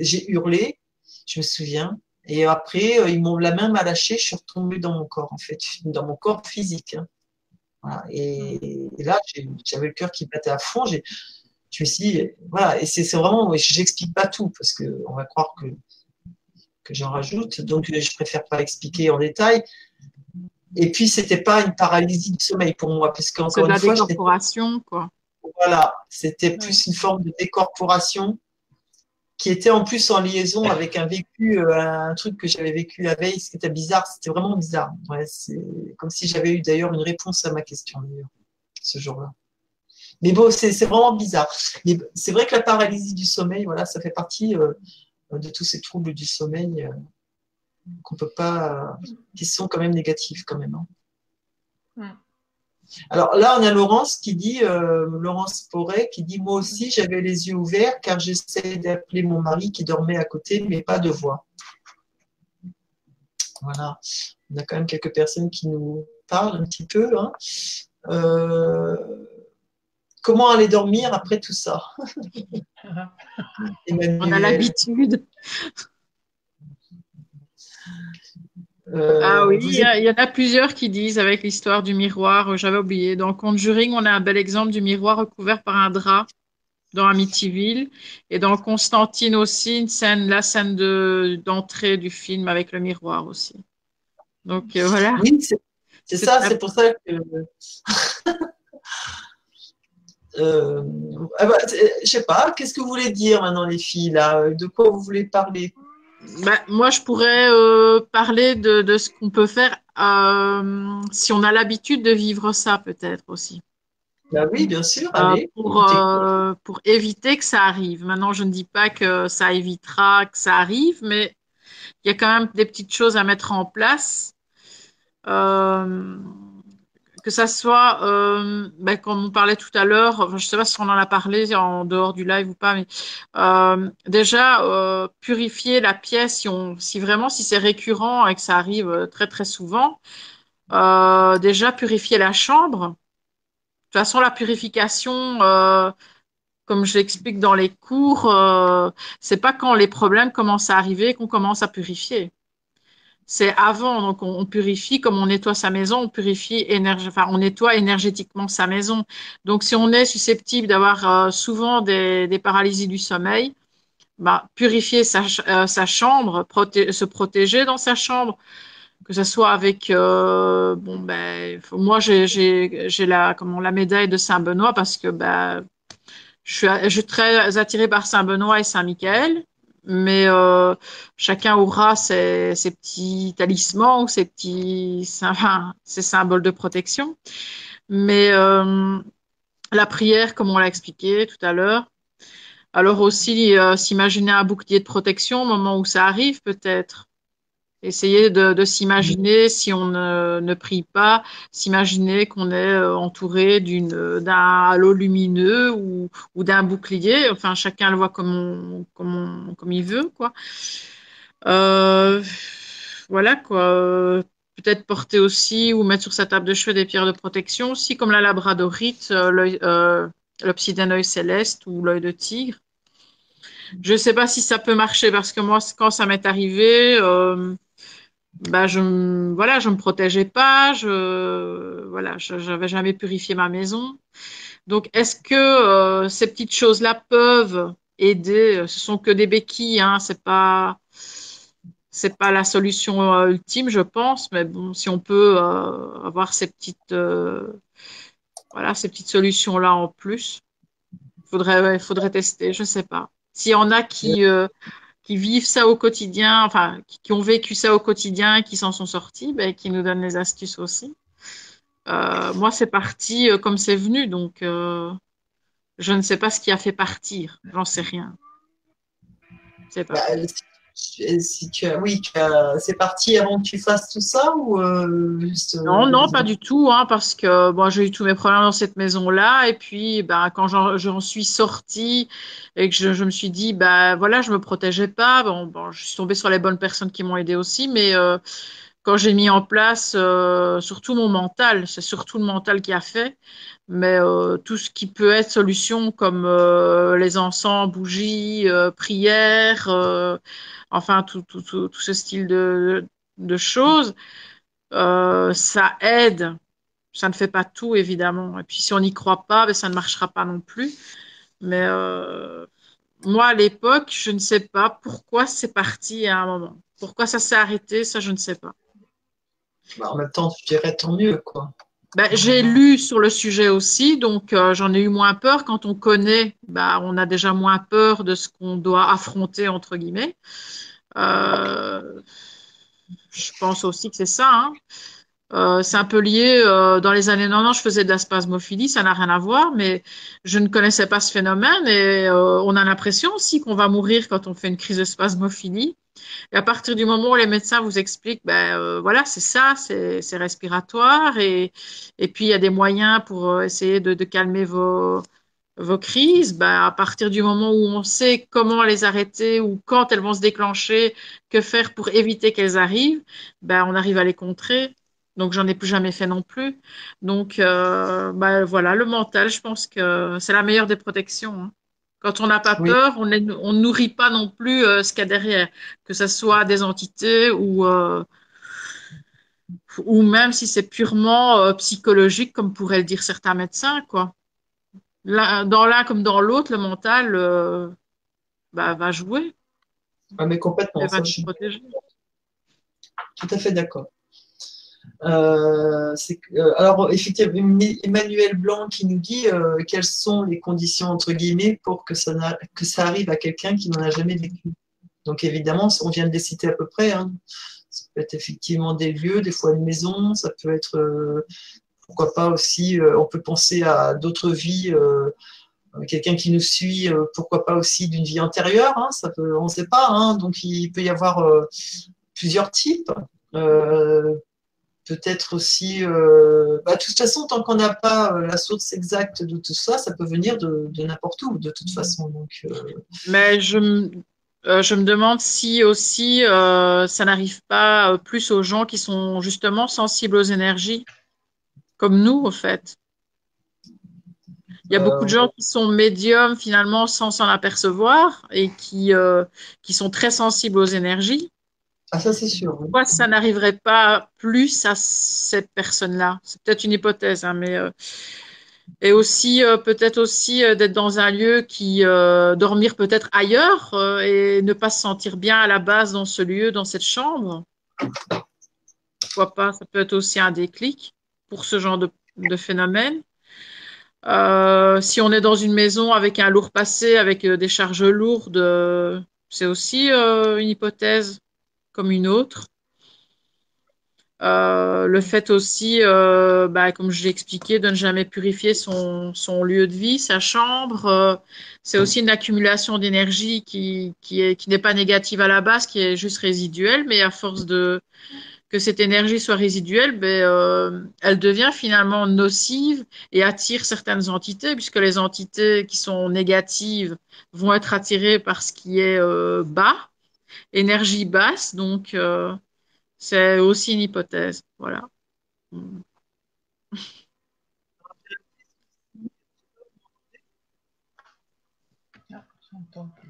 j'ai hurlé, je me souviens. Et après, euh, ils m'ont la main m'a lâché, je suis retombée dans mon corps en fait, dans mon corps physique. Hein. Et, là, j'avais le cœur qui battait à fond. Je me suis dit, voilà, et c'est vraiment, j'explique pas tout parce qu'on va croire que, que j'en rajoute, donc je préfère pas expliquer en détail. Et puis, c'était pas une paralysie du sommeil pour moi, parce qu'encore une fois. décorporation, quoi. Voilà, c'était plus une forme de décorporation. qui était en plus en liaison avec un vécu, euh, un truc que j'avais vécu la veille, ce qui était bizarre, c'était vraiment bizarre. Ouais, c'est comme si j'avais eu d'ailleurs une réponse à ma question ce jour-là. Mais bon, c'est vraiment bizarre. C'est vrai que la paralysie du sommeil, voilà, ça fait partie euh, de tous ces troubles du sommeil euh, qu'on peut pas, qui sont quand même négatifs quand même. Hein. Alors là, on a Laurence qui dit, euh, Laurence Porret qui dit, moi aussi, j'avais les yeux ouverts car j'essayais d'appeler mon mari qui dormait à côté, mais pas de voix. Voilà. On a quand même quelques personnes qui nous parlent un petit peu. Hein. Euh, comment aller dormir après tout ça On a l'habitude. Euh, ah oui, il y, en a plusieurs qui disent avec l'histoire du miroir, euh, j'avais oublié. Dans Conjuring, on a un bel exemple du miroir recouvert par un drap dans Amityville. Et dans Constantine aussi, une scène, la scène d'entrée du film avec le miroir aussi. Donc euh, voilà. Oui, c'est ça, c'est pour ça que. euh, ah bah, je sais pas, qu'est-ce que vous voulez dire maintenant, les filles, là? De quoi vous voulez parler? Bah, moi, je pourrais euh, parler de, de ce qu'on peut faire euh, si on a l'habitude de vivre ça, peut-être aussi. Bah oui, bien sûr. Euh, pour, pour éviter que ça arrive. Maintenant, je ne dis pas que ça évitera que ça arrive, mais il y a quand même des petites choses à mettre en place que ça soit, euh, ben, comme on parlait tout à l'heure, je ne sais pas si on en a parlé en dehors du live ou pas, mais euh, déjà euh, purifier la pièce, si, si vraiment si c'est récurrent et que ça arrive très très souvent, déjà purifier la chambre. De toute façon, la purification, comme je l'explique dans les cours, c'est pas quand les problèmes commencent à arriver qu'on commence à purifier c'est avant, donc on, purifie comme on nettoie sa maison, on purifie énergie, enfin on nettoie énergétiquement sa maison. Donc si on est susceptible d'avoir euh, souvent des, paralysies du sommeil, bah, purifier sa, euh, chambre, se protéger dans sa chambre, que ce soit avec euh, bon ben moi j'ai la comment la médaille de Saint Benoît parce que ben je suis, je suis très attirée par Saint Benoît et Saint Michael mais euh, chacun aura ses, petits talismans ou ses petits enfin, ses symboles de protection. Mais euh, la prière, comme on l'a expliqué tout à l'heure, alors aussi euh, s'imaginer un bouclier de protection au moment où ça arrive peut-être. Essayer de, s'imaginer, si on ne, prie pas, s'imaginer qu'on est euh, entouré d'une d'un halo lumineux ou, ou d'un bouclier. Enfin, chacun le voit comme, comme, comme il veut, quoi. Euh, voilà, quoi. Peut-être porter aussi ou mettre sur sa table de cheveux des pierres de protection, aussi comme la labradorite, euh, l'obsidienne œil céleste ou l'œil de tigre. Je ne sais pas si ça peut marcher parce que moi, quand ça m'est arrivé, bah je voilà je me protégeais pas je voilà j'avais jamais purifié ma maison. Donc est-ce que euh, ces petites choses là peuvent aider? Ce sont que des béquilles hein c'est pas c'est pas la solution euh, ultime je pense mais bon si on peut euh, avoir ces petites voilà ces petites solutions là en plus faudrait faudrait tester je sais pas. S'il y en a qui qui vivent ça au quotidien, enfin, qui, ont vécu ça au quotidien, qui s'en sont sortis, ben, qui nous donnent les astuces aussi. Euh, moi, c'est parti euh, comme c'est venu, donc euh, je ne sais pas ce qui a fait partir, j'en sais rien. Pas. Bah, si tu as, oui, c'est parti avant que tu fasses tout ça ou euh, juste, euh, Non, non, pas du tout, hein, parce que bon, j'ai eu tous mes problèmes dans cette maison-là, et puis ben, quand j'en suis sortie et que je, me suis dit, ben voilà, je me protégeais pas, bon, bon, je suis tombée sur les bonnes personnes qui m'ont aidé aussi, mais euh, quand j'ai mis en place surtout mon mental, c'est surtout le mental qui a fait, mais tout ce qui peut être solution comme les encens, bougies, prières enfin tout, tout, tout, ce style de, de choses, euh, ça aide. Ça ne fait pas tout, évidemment. Et puis si on n'y croit pas, ben, ça ne marchera pas non plus. Mais euh, moi, à l'époque, je ne sais pas pourquoi c'est parti à un moment. Pourquoi ça s'est arrêté, ça, je ne sais pas. Bah, en même temps, je dirais tant mieux, quoi. Ben, j'ai lu sur le sujet aussi, donc euh, j'en ai eu moins peur. Quand on connaît, ben, on a déjà moins peur de ce qu'on doit affronter, entre guillemets. Euh, je pense aussi que c'est ça. Hein. Euh, c'est un peu lié. Dans les années 90, je faisais de la spasmophilie, ça n'a rien à voir, mais je ne connaissais pas ce phénomène et on a l'impression aussi qu'on va mourir quand on fait une crise de spasmophilie. Et à partir du moment où les médecins vous expliquent, ben voilà, c'est ça, c'est respiratoire et, puis il y a des moyens pour essayer de, calmer vos, vos crises, ben, à partir du moment où on sait comment les arrêter ou quand elles vont se déclencher, que faire pour éviter qu'elles arrivent, ben, on arrive à les contrer. Donc, j'en ai plus jamais fait non plus. Donc, euh, ben, voilà, le mental, je pense que c'est la meilleure des protections. Hein. Quand on n'a pas peur, on ne nourrit pas non plus euh, ce qu'il y a derrière, que ce soit des entités ou, euh, ou même si c'est purement psychologique, comme pourraient le dire certains médecins, quoi dans l'un comme dans l'autre, le mental euh, bah, va jouer. Ah, mais complètement. va protéger. Tout à fait d'accord. Euh, euh, alors, effectivement, Emmanuel Blanc qui nous dit quelles sont les conditions, entre guillemets, pour que ça, arrive à quelqu'un qui n'en a jamais vécu. Donc, évidemment, on vient de les citer à peu près. Hein. Ça peut être effectivement des lieux, des fois une maison, ça peut être pourquoi pas aussi, euh, on peut penser à d'autres vies, euh, quelqu'un qui nous suit, euh, pourquoi pas aussi d'une vie antérieure, hein, ça on ne sait pas, hein, donc il peut y avoir plusieurs types. Peut-être aussi, bah, de toute façon, tant qu'on n'a pas la source exacte de tout ça, ça peut venir de, n'importe où, de toute façon. Donc, Mais je, je me demande si aussi ça n'arrive pas plus aux gens qui sont justement sensibles aux énergies comme nous, en fait. Il y a beaucoup de gens qui sont médiums finalement sans s'en apercevoir et qui, euh, qui sont très sensibles aux énergies. Ah, ça, c'est sûr. Pourquoi ça n'arriverait pas plus à cette personne-là? C'est peut-être une hypothèse, hein, mais. Euh, et aussi, euh, peut-être aussi d'être dans un lieu qui. dormir peut-être ailleurs et ne pas se sentir bien à la base dans ce lieu, dans cette chambre? Pourquoi pas? Ça peut être aussi un déclic pour ce genre de, phénomène. Euh, si on est dans une maison avec un lourd passé, avec euh, des charges lourdes, c'est aussi euh, une hypothèse comme une autre. le fait aussi, bah, comme je l'ai expliqué, de ne jamais purifier son, lieu de vie, sa chambre, c'est aussi une accumulation d'énergie qui, qui n'est pas négative à la base, qui est juste résiduelle, mais à force de, que cette énergie soit résiduelle, ben, euh, elle devient finalement nocive et attire certaines entités, puisque les entités qui sont négatives vont être attirées par ce qui est euh, bas, énergie basse, donc euh, c'est aussi une hypothèse. Voilà.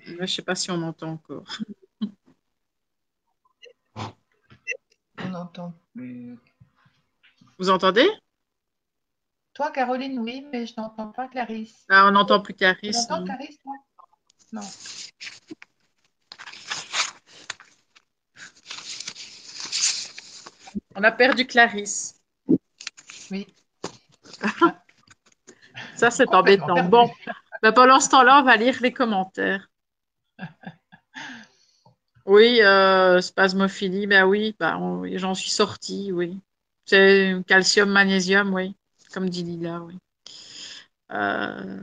Je ne sais pas si on entend encore. On n'entend plus. Vous entendez? Toi, Caroline, oui, mais je n'entends pas Clarisse. Ah, on n'entend plus Clarisse. On entend Clarisse, toi Non. On a perdu Clarisse. Oui. Ça, c'est embêtant. Bon, ben, pendant ce temps-là, on va lire les commentaires. Oui, euh, spasmophilie, ben oui, ben, j'en suis sortie, oui. C'est calcium, magnésium, oui, comme dit Lila, oui. Euh,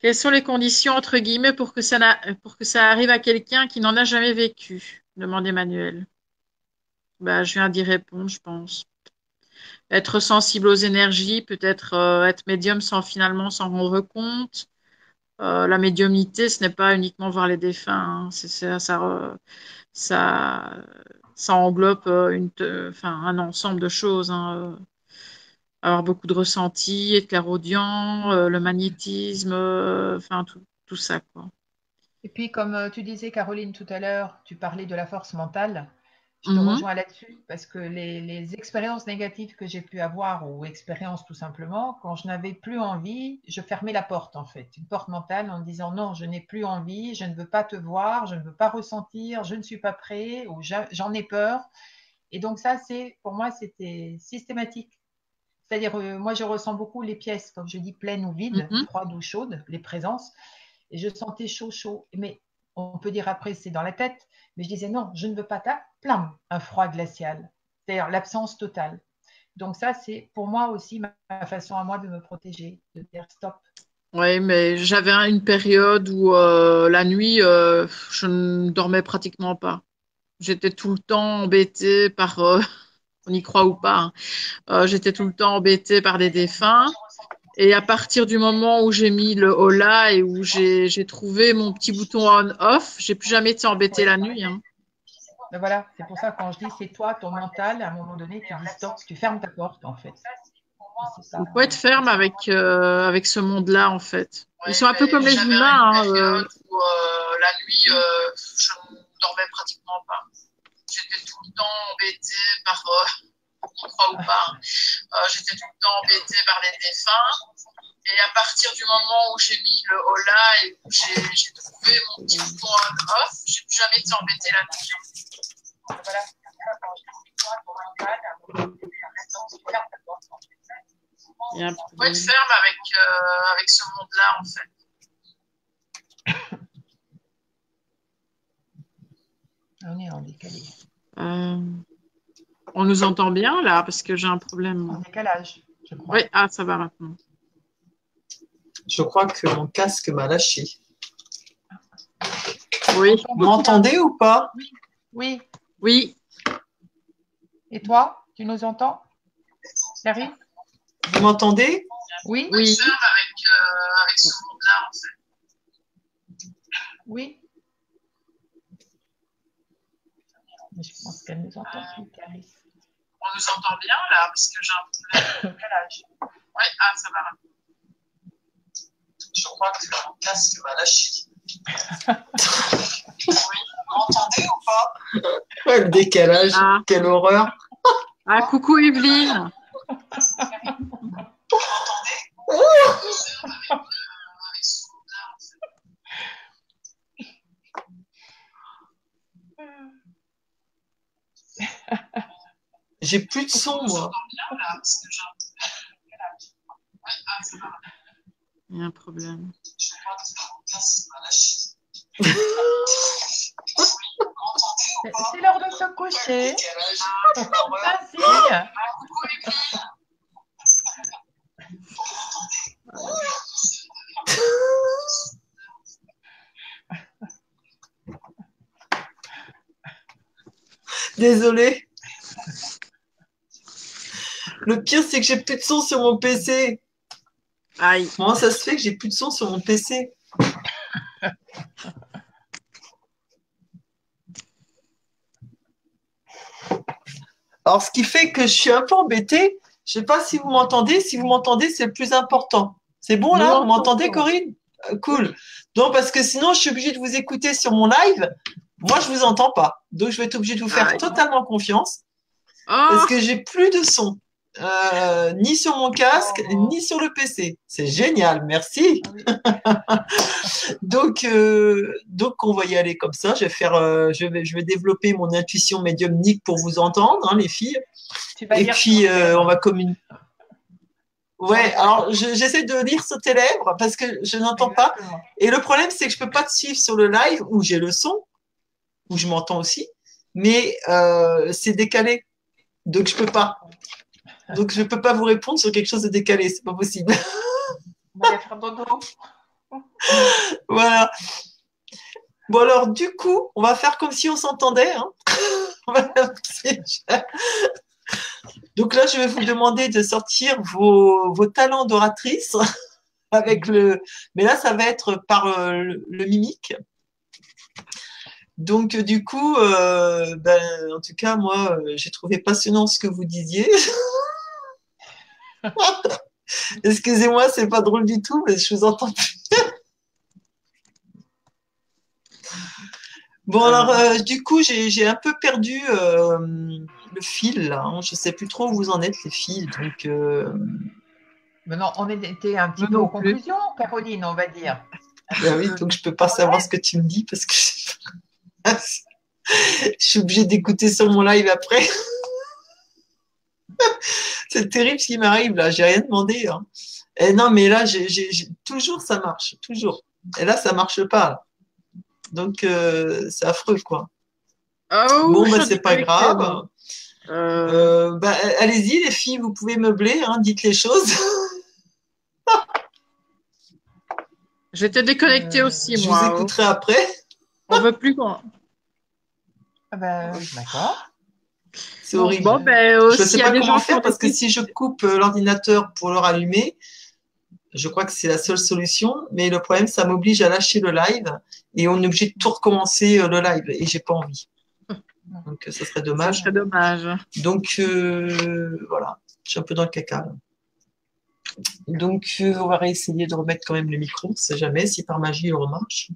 quelles sont les conditions, entre guillemets, pour que ça, pour que ça arrive à quelqu'un qui n'en a jamais vécu? Demande Emmanuel. Ben, je viens d'y répondre, je pense. Être sensible aux énergies, peut-être euh, être médium sans finalement s'en rendre compte euh, la médiumnité, ce n'est pas uniquement voir les défunts. Hein. ça, ça, englobe euh, un ensemble de choses. Hein. Avoir beaucoup de ressentis, être clairaudient, le magnétisme, enfin tout, tout, ça. Quoi. Et puis, comme tu disais, Caroline, tout à l'heure, tu parlais de la force mentale. Je te Mhm. rejoins là-dessus parce que les, les expériences négatives que j'ai pu avoir ou expériences tout simplement, quand je n'avais plus envie, je fermais la porte en fait, une porte mentale en disant non, je n'ai plus envie, je ne veux pas te voir, je ne veux pas ressentir, je ne suis pas prêt ou j'en ai peur. Et donc ça, c'est pour moi, c'était systématique. C'est-à-dire, euh, moi, je ressens beaucoup les pièces, comme je dis, pleines ou vides, Mhm. froides ou chaudes, les présences. Et je sentais chaud, chaud. Mais on peut dire après, c'est dans la tête. Mais je disais, non, je ne veux pas ta plam, un froid glacial. C'est-à-dire l'absence totale. Donc ça, c'est pour moi aussi ma, façon à moi de me protéger, de dire stop. Oui, mais j'avais un- une période où euh, la nuit, euh, je ne dormais pratiquement pas. J'étais tout le temps embêtée par, euh, on y croit ou pas, hein, j'étais tout le temps embêtée par des défunts. Et à partir du moment où j'ai mis le Hola et où j'ai trouvé mon petit bouton on-off, j'ai plus jamais été embêtée la nuit. hein. Voilà, c'est pour ça que quand je dis c'est toi, ton mental, à un moment donné, tu dis stop, tu fermes ta porte en fait. Il faut être ferme avec, euh, avec ce monde-là, en fait. Ils sont un peu comme les humains. Hein, euh. où euh, la nuit, euh, je ne dormais pratiquement pas. J'étais tout le temps embêtée par, euh, on croit ou pas. Euh, j'étais tout le temps embêtée par les défunts. Et à partir du moment où j'ai mis le Hola et où j'ai trouvé mon petit bouton on-off, j'ai plus jamais été embêtée hein. Voilà. Il faut être ferme avec, euh, avec ce monde-là, en fait. On est en décalé. Euh, on nous entend bien là parce que j'ai un problème. décalage, je crois. Oui, ah, ça va maintenant. Je crois que mon casque m'a lâché. Oui, Vous m'entendez ou pas? Oui. oui, Et toi, tu nous entends? Larry? Vous m'entendez? Oui oui. Oui. euh. Mais je pense qu'elle nous entend plus, Clarisse. On nous entend bien là parce que j'ai un problème. Décalage. Oui, ah, ça va. Je crois que mon casque m'a lâché. Vous m'entendez ou pas? Ouais, le décalage, Ah. quelle horreur. Ah, coucou Evelyne. Vous m'entendez? J'ai plus de son, moi. Il y a un problème. C'est l'heure de se coucher. Horreur. Vas-y. Désolée. Le pire, c'est que j'ai plus de son sur mon PC. Aïe. Comment ça se fait que j'ai plus de son sur mon PC Alors, ce qui fait que je suis un peu embêtée. Je sais pas si vous m'entendez. Si vous m'entendez, c'est le plus important. C'est bon là? Vous m'entendez. Corinne? Euh, Cool. Donc, parce que sinon, je suis obligée de vous écouter sur mon live. Moi, je vous entends pas. Donc, je vais être obligée de vous faire totalement confiance. Oh, Parce que j'ai plus de son. Euh, ni sur mon casque, Oh. ni sur le PC. C'est génial, merci. Ah oui. Donc, euh, donc on va y aller comme ça. Je vais faire, euh, je vais, je vais développer mon intuition médiumnique pour vous entendre, hein, les filles. Tu vas Et lire puis, on va communiquer. Ouais, alors je- j'essaie de lire sur tes lèvres parce que je n'entends pas. Et le problème, c'est que je peux pas te suivre sur le live où j'ai le son, où je m'entends aussi, mais c'est décalé. Donc je peux pas. Donc je peux pas vous répondre sur quelque chose de décalé, c'est pas possible. On va aller faire dodo. voilà. Bon alors du coup, on va faire comme si on s'entendait. hein. Donc là, je vais vous demander de sortir vos, vos talents d'oratrice avec le. Mais là, ça va être par euh, le, le mimique. Donc, du coup, euh, ben, en tout cas, moi, euh, j'ai trouvé passionnant ce que vous disiez. Excusez-moi, c'est pas drôle du tout, mais je vous entends plus. Bon, alors, euh, du coup, j'ai un peu perdu euh, le fil, là. hein. Je sais plus trop où vous en êtes, les fils. Donc, euh, Mais non, on était un petit peu aux plus. conclusions, Caroline, on va dire. ben oui, donc je peux pas savoir ce que tu me dis parce que je suis obligée d'écouter sur mon live après. c'est terrible ce qui m'arrive là. J'ai rien demandé. Hein. Et non, mais là, j'ai, toujours ça marche, toujours. Et là, ça marche pas. Donc, euh, c'est affreux, quoi. Oh, bon, bah, c'est pas grave. Euh. Euh, bah, allez-y, les filles, vous pouvez meubler, hein, dites les choses. J'étais déconnectée aussi, je moi. Je vous écouterai après. On veut plus quoi. Ah bah, d'accord. C'est horrible. Bon, ben, je ne sais pas comment faire parce que si je coupe l'ordinateur pour le rallumer, je crois que c'est la seule solution. Mais le problème, ça m'oblige à lâcher le live et on est obligé de tout recommencer le live et j'ai pas envie. Donc, ça serait dommage. Ça serait dommage. Donc, euh, voilà, je suis un peu dans le caca. Donc, euh, on va réessayer de remettre quand même le micro, on ne sait jamais si par magie il remarche.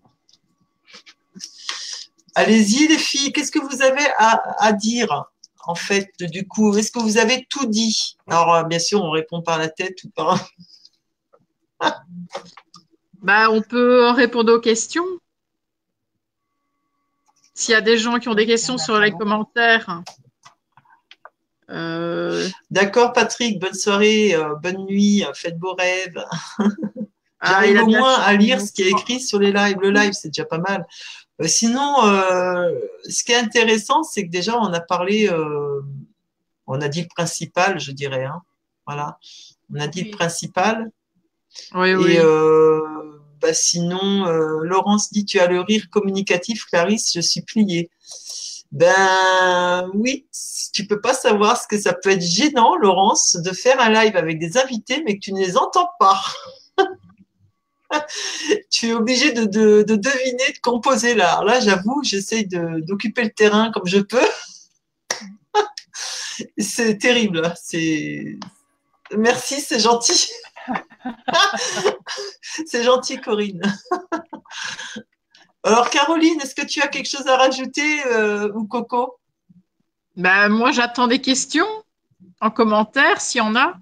Allez-y, les filles, qu'est-ce que vous avez à, dire? En fait, du coup Est-ce que vous avez tout dit? Alors, euh, bien sûr, on répond par la tête ou par. bah, on peut répondre aux questions. S'il y a des gens qui ont des questions sur les commentaires. Euh, D'accord, Patrick, bonne soirée, euh, bonne nuit, faites beaux rêves. Ah, J'arrive au moins à lire ce qui est écrit sur les lives. Le live, c'est déjà pas mal. Euh, sinon, ce qui est intéressant, c'est que déjà, on a parlé, on a dit le principal, je dirais. Hein. Voilà. On a dit le principal. Oui, oui. Et bah, sinon, Laurence dit Tu as le rire communicatif, Clarisse, je suis pliée. Ben oui, tu peux pas savoir ce que ça peut être gênant, Laurence, de faire un live avec des invités, mais que tu ne les entends pas. tu es obligé de, deviner, de composer. Alors là, j'avoue, j'essaye d'occuper le terrain comme je peux. c'est terrible. C'est merci, c'est gentil. c'est gentil, Corinne. Alors, Caroline, est-ce que tu as quelque chose à rajouter euh, ou Coco? Ben, Moi, j'attends des questions en commentaire s'il y en a.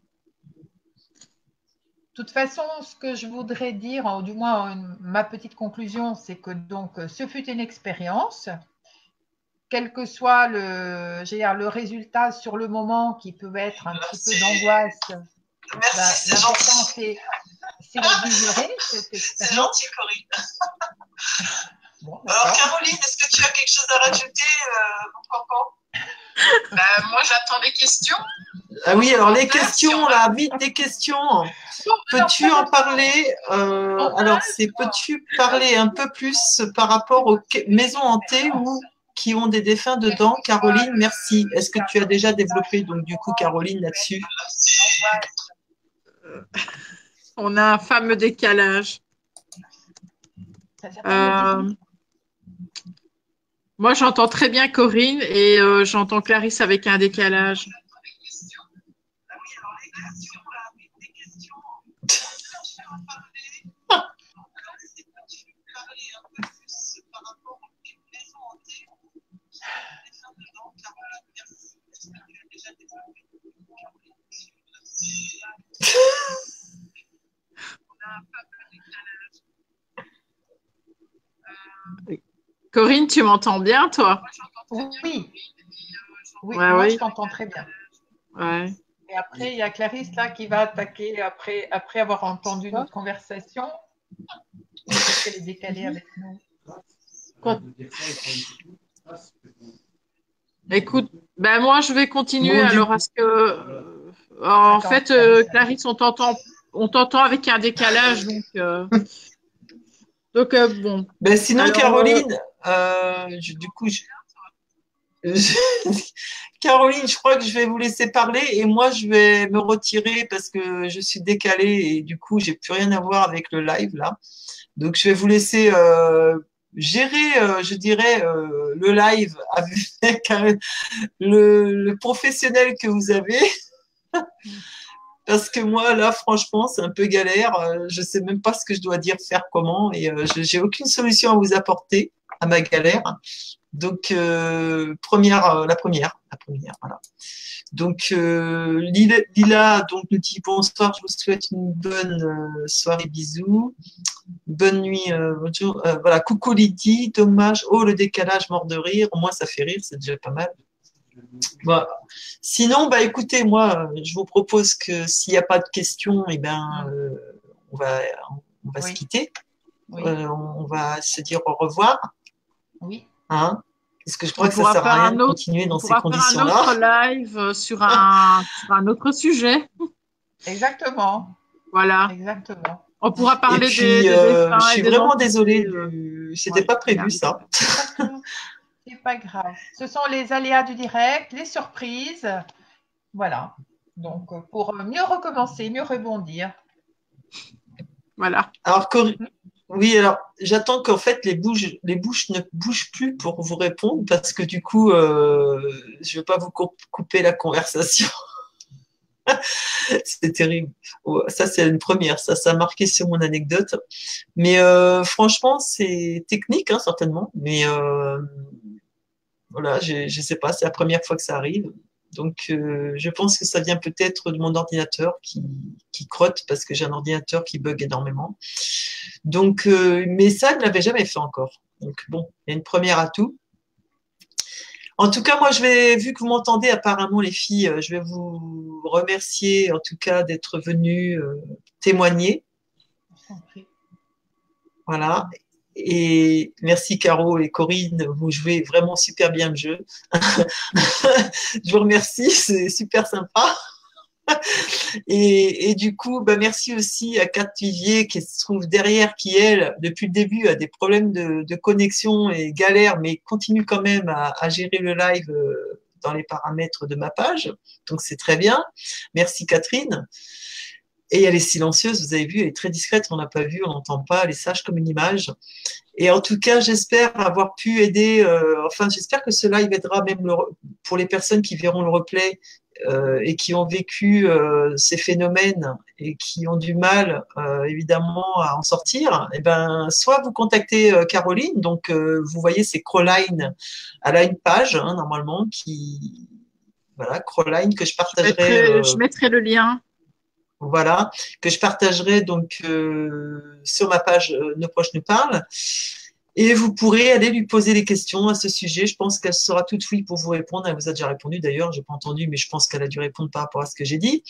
De toute façon, ce que je voudrais dire, ou du moins ma petite conclusion, c'est que donc ce fut une expérience, quel que soit le, le résultat sur le moment qui peut être un petit peu d'angoisse. Merci, bah, c'est c'est la digérer, cette expérience. C'est gentil, Corinne. Alors, Caroline, est-ce que tu as quelque chose à rajouter, euh, ben, Moi, j'attends des questions. Ah oui, alors les questions, là, vite des questions. Peux-tu en parler euh, Alors, c'est peux-tu parler un peu plus par rapport aux maisons hantées ou qui ont des défunts dedans? Caroline, merci. Est-ce que tu as déjà développé, donc, du coup, Caroline, là-dessus? On a un fameux décalage. Euh, moi, j'entends très bien Corinne et euh, j'entends Clarisse avec un décalage. Corinne, tu m'entends bien, toi? Oui. Oui, moi, je t'entends très bien. Ouais. Et après, il y a Clarisse là qui va attaquer après, après avoir entendu notre conversation. Elle est décalée avec nous. Écoute, ben moi je vais continuer alors à ce que en fait euh, Clarisse on t'entend on t'entend avec un décalage donc euh, donc bon. Ben sinon Caroline, euh, du coup, Caroline, je crois que je vais vous laisser parler et moi, je vais me retirer parce que je suis décalée et du coup, j'ai plus rien à voir avec le live là. Donc, je vais vous laisser euh, gérer, euh, je dirais, le live avec le, professionnel que vous avez. parce que moi, là, franchement, c'est un peu galère. Je sais même pas ce que je dois dire, faire comment, et je j'ai aucune solution à vous apporter à ma galère. Donc, euh, première, euh, la première, la première, voilà. Donc, euh, Lila, donc, nous dit bonsoir, je vous souhaite une bonne soirée, bisous. Bonne nuit, bonjour. voilà, coucou Lydie, dommage. Oh, le décalage, mort de rire. Au moins, ça fait rire, c'est déjà pas mal. Voilà. Sinon, bah écoutez, moi, je vous propose que s'il n'y a pas de questions, eh ben, euh, on va, on va se Oui. quitter. Oui. Euh, on va se dire au revoir. oui. Hein? Parce que je crois On que ça sert à rien un de autre- continuer dans On ces pourra faire un conditions-là. autre live sur un, sur un autre sujet. Exactement. Voilà. Exactement. On pourra Et parler puis, des, des euh, je et suis des vraiment désolée. euh, du- C'était ouais, pas prévu ça. Pas grave. Ce sont les aléas du direct, les surprises. Voilà. Donc, euh, pour mieux recommencer, mieux rebondir. Voilà. Alors, oui, alors j'attends qu'en fait les bouches, les bouches ne bougent plus pour vous répondre parce que du coup, euh, je ne veux pas vous cou- couper la conversation. c'est terrible. Ouais, Ça, c'est une première. Ça, ça a marqué sur mon anecdote. Mais euh, franchement, c'est technique, hein, certainement. Mais euh, voilà, je ne sais pas. C'est la première fois que ça arrive. Donc, euh, je pense que ça vient peut-être de mon ordinateur qui, qui crotte parce que j'ai un ordinateur qui bug énormément. Donc, euh, mais ça, je ne l'avais jamais fait encore. Donc, bon, il y a une première à tout. En tout cas, moi, je vais, vu que vous m'entendez apparemment, les filles, euh, je vais vous remercier en tout cas d'être venues euh, témoigner. Voilà. Et merci Caro et Corinne, vous jouez vraiment super bien le jeu. je vous remercie, c'est super sympa. Et, du coup, bah merci aussi à Kat Vivier qui se trouve derrière, qui elle, depuis le début, a des problèmes de, de connexion et galère, mais continue quand même à, à gérer le live euh, dans les paramètres de ma page. Donc c'est très bien. Merci Catherine. Et elle est silencieuse, vous avez vu, elle est très discrète, on n'a pas vu, on n'entend pas, elle est sage comme une image. Et en tout cas, j'espère avoir pu aider, euh, enfin j'espère que ce live aidera même le, pour les personnes qui verront le replay euh, et qui ont vécu euh, ces phénomènes et qui ont du mal évidemment à en sortir. Et ben, soit vous contactez Caroline, donc vous voyez c'est Crowline, elle a une page hein, normalement qui voilà Crowline que je Je partagerai. mettrai, je mettrai le lien. Voilà, que je partagerai donc euh, sur ma page euh, Nos proches nous parlent. Et vous pourrez aller lui poser des questions à ce sujet. Je pense qu'elle sera toute oui pour vous répondre. Elle vous a déjà répondu d'ailleurs, j'ai pas entendu, mais je pense qu'elle a dû répondre par rapport à ce que j'ai dit.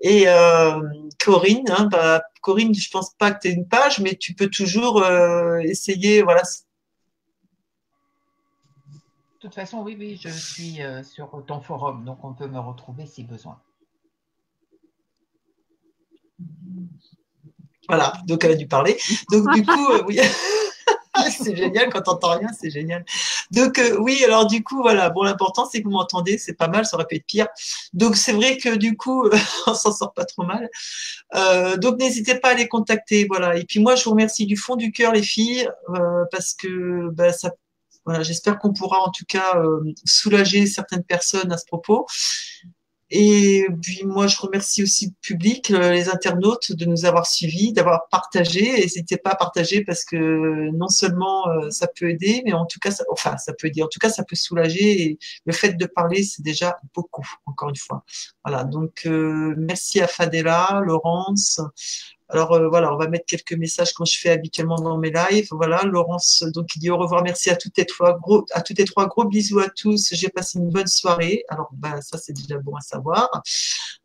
Et euh, Corinne, hein, bah, Corinne, je pense pas que tu aies une page, mais tu peux toujours essayer. Voilà, De toute façon, oui, oui, je suis sur ton forum, donc on peut me retrouver si besoin. Voilà, donc elle a dû parler. Donc du coup, euh, oui, c'est génial quand t'entends rien, c'est génial. Donc euh, oui, alors du coup, voilà, bon, l'important c'est que vous m'entendez, c'est pas mal, ça aurait pu être pire. Donc c'est vrai que du coup, on s'en sort pas trop mal. Euh, donc n'hésitez pas à les contacter, voilà. Et puis moi, je vous remercie du fond du cœur, les filles, euh, parce que bah, ça, voilà, j'espère qu'on pourra en tout cas soulager certaines personnes à ce propos. Et puis moi, je remercie aussi le public, les internautes, de nous avoir suivis, d'avoir partagé. N'hésitez pas à partager parce que non seulement euh, ça peut aider, mais en tout cas, ça, enfin, ça peut aider. En tout cas, ça peut soulager. Et le fait de parler, c'est déjà beaucoup. Encore une fois. Voilà. Donc euh, merci à Fadela, Laurence. Alors euh, voilà, on va mettre quelques messages comme je fais habituellement dans mes lives. Voilà, Laurence, donc il dit au revoir, merci à toutes et trois, gros, à toutes et trois, gros bisous à tous. J'ai passé une bonne soirée. Alors bah, ça c'est déjà bon à savoir.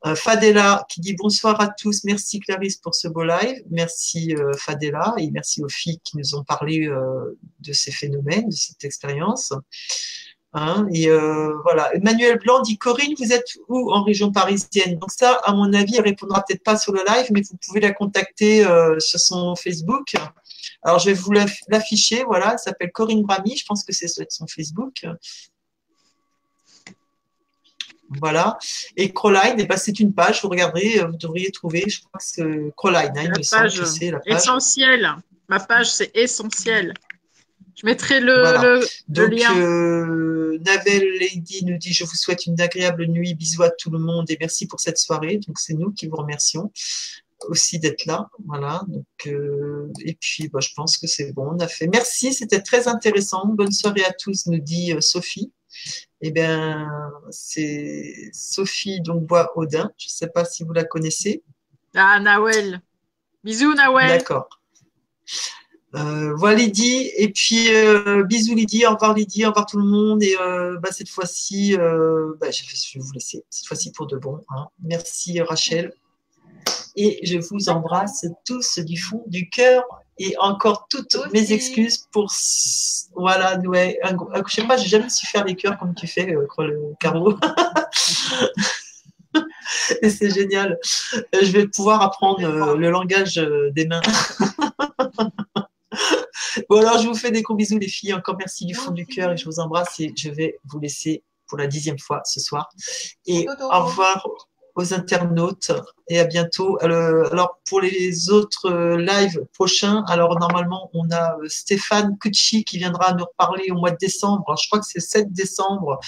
Euh, Fadela qui dit bonsoir à tous. Merci Clarisse pour ce beau live. Merci euh, Fadela et merci aux filles qui nous ont parlé de ces phénomènes, de cette expérience. Hein, et euh, voilà. Emmanuel Blanc dit Corinne, vous êtes où en région parisienne? Donc ça, à mon avis, elle répondra peut-être pas sur le live, mais vous pouvez la contacter euh, sur son Facebook. Alors je vais vous l'aff- l'afficher. Voilà, elle s'appelle Corinne Brami. Je pense que c'est son Facebook. Voilà. Et Crowline, eh ben, c'est une page. Vous regarderez, euh, vous devriez trouver. Je crois que c'est Crowline. Hein, La page que c'est la page. Essentiel. Ma page, c'est essentiel. Je mettrai le, Voilà. le, le Donc, lien. euh, Navel Lady nous dit Je vous souhaite une agréable nuit. Bisous à tout le monde et merci pour cette soirée. Donc, c'est nous qui vous remercions aussi d'être là. Voilà. Donc, euh, et puis, bah, je pense que c'est bon. On a fait. Merci, c'était très intéressant. Bonne soirée à tous, nous dit euh, Sophie. Eh bien, c'est Sophie donc Bois Audin. Je ne sais pas si vous la connaissez. Ah, Nawel. Bisous, Nawel. D'accord. Euh, voilà Lydie, et puis euh, bisous Lydie, au revoir Lydie, au revoir tout le monde, et euh, bah, cette fois-ci, bah, je vais vous laisser, cette fois-ci pour de bon. Hein. Merci Rachel, et je vous embrasse tous du fond du cœur, et encore toutes mes excuses pour, voilà, ouais, un, je sais pas, j'ai jamais su faire les cœurs comme tu fais, le Caro. et c'est génial. Je vais pouvoir apprendre le langage des mains. Bon, alors, je vous fais des gros bisous, les filles. Encore merci du fond du cœur et je vous embrasse et je vais vous laisser pour la dixième fois ce soir. Et au revoir aux internautes et à bientôt. Euh, alors pour les autres euh, lives prochains, alors normalement on a euh, Stéphane Cucci qui viendra nous reparler au mois de décembre. je crois que c'est 7 décembre.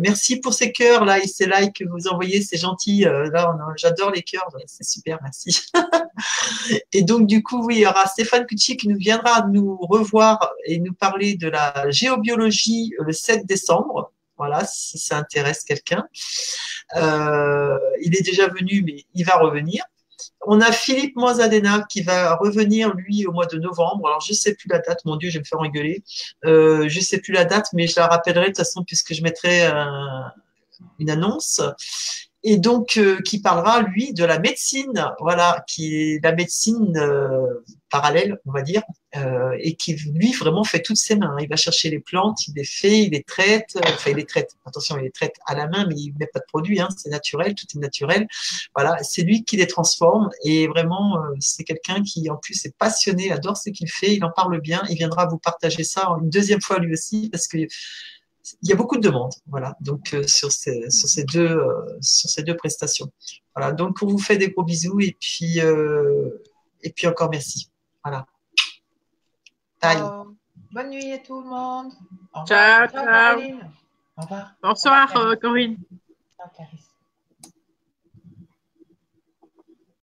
merci pour ces cœurs là et ces likes que vous envoyez, c'est gentil. là, j'adore les cœurs, c'est super, merci. et donc du coup, oui, il y aura Stéphane Cucci qui nous viendra nous revoir et nous parler de la géobiologie le 7 décembre. Voilà, si ça intéresse quelqu'un. Euh, il est déjà venu, mais il va revenir. On a Philippe Moisadena qui va revenir, lui, au mois de novembre. Alors, je ne sais plus la date, mon Dieu, je vais me faire engueuler. Euh, je ne sais plus la date, mais je la rappellerai de toute façon, puisque je mettrai une annonce et donc euh, qui parlera lui de la médecine, voilà, qui est la médecine euh, parallèle, on va dire, euh, et qui lui vraiment fait toutes ses mains. Il va chercher les plantes, il les fait, il les traite, enfin il les traite. Attention, il les traite à la main, mais il met pas de produit, hein, c'est naturel, tout est naturel. Voilà, c'est lui qui les transforme et vraiment c'est quelqu'un qui en plus est passionné, adore ce qu'il fait, il en parle bien, il viendra vous partager ça une deuxième fois lui aussi parce que il y a beaucoup de demandes, voilà, donc euh, sur, ces, sur, ces deux, euh, sur ces deux prestations. Voilà, donc on vous fait des gros bisous et puis, euh, et puis encore merci. Voilà. Bye. bonne nuit à tout le monde. ciao, ciao. Au revoir. Bonsoir, Corinne. Ciao.